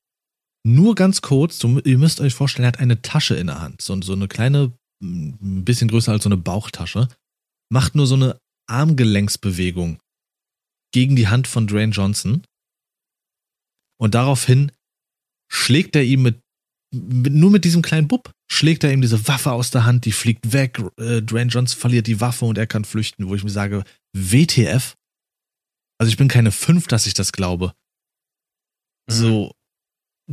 Nur ganz kurz, so, ihr müsst euch vorstellen, er hat eine Tasche in der Hand, so, so eine kleine, ein bisschen größer als so eine Bauchtasche, macht nur so eine Armgelenksbewegung gegen die Hand von Dwayne Johnson. Und daraufhin schlägt er ihm mit, mit, nur mit diesem kleinen Bub schlägt er ihm diese Waffe aus der Hand, die fliegt weg, äh, Dwayne Johnson verliert die Waffe und er kann flüchten, wo ich mir sage, WTF? Also ich bin keine fünf, dass ich das glaube. Mhm. So,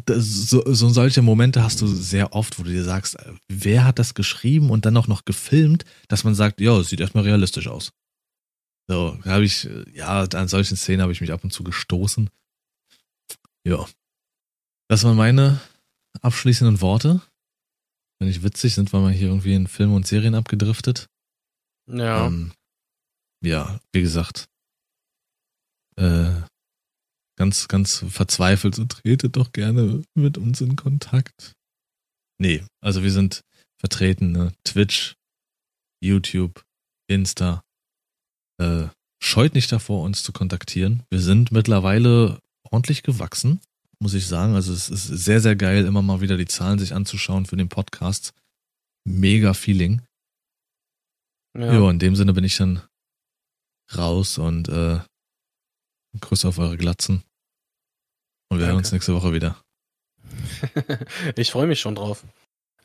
das, so, so solche Momente hast du sehr oft, wo du dir sagst, äh, wer hat das geschrieben und dann auch noch gefilmt, dass man sagt, ja, es sieht erstmal realistisch aus. So, habe ich, äh, ja, an solchen Szenen habe ich mich ab und zu gestoßen. Ja. Das waren meine abschließenden Worte. Wenn ich witzig, sind wir mal hier irgendwie in Filmen und Serien abgedriftet. Ja. Ähm, ja, wie gesagt, äh, ganz, ganz verzweifelt, so tretet doch gerne mit uns in Kontakt. Nee, also wir sind vertreten, ne? Twitch, YouTube, Insta. Äh, scheut nicht davor, uns zu kontaktieren. Wir sind mittlerweile ordentlich gewachsen, muss ich sagen. Also es ist sehr, sehr geil, immer mal wieder die Zahlen sich anzuschauen für den Podcast. Mega Feeling. Ja. Jo, in dem Sinne bin ich dann raus und äh, Grüße auf eure Glatzen. Und wir Danke. hören uns nächste Woche wieder. ich freue mich schon drauf.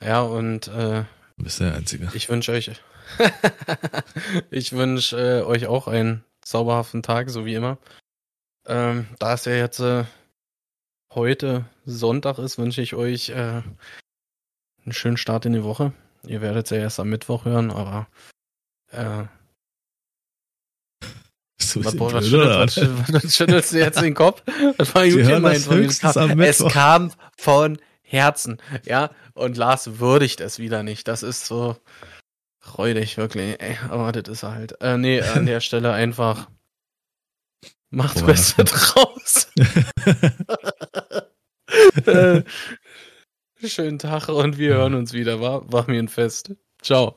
Ja, und äh, du bist der Einzige. Ich wünsche euch, ich wünsche äh, euch auch einen zauberhaften Tag, so wie immer. Ähm, da es ja jetzt äh, heute Sonntag ist, wünsche ich euch äh, einen schönen Start in die Woche. Ihr werdet es ja erst am Mittwoch hören, aber äh, so was, was, schüttelst, was, schüttelst du jetzt den Kopf? Das war gut gemeint von mir. Es kam von Herzen, ja. Und Lars würdigt es wieder nicht. Das ist so räudig, wirklich. Ey, aber das ist halt. Äh, nee, an der Stelle einfach macht Boah, Beste draus. äh, schönen Tag und wir hören uns wieder. War, war mir ein Fest. Ciao.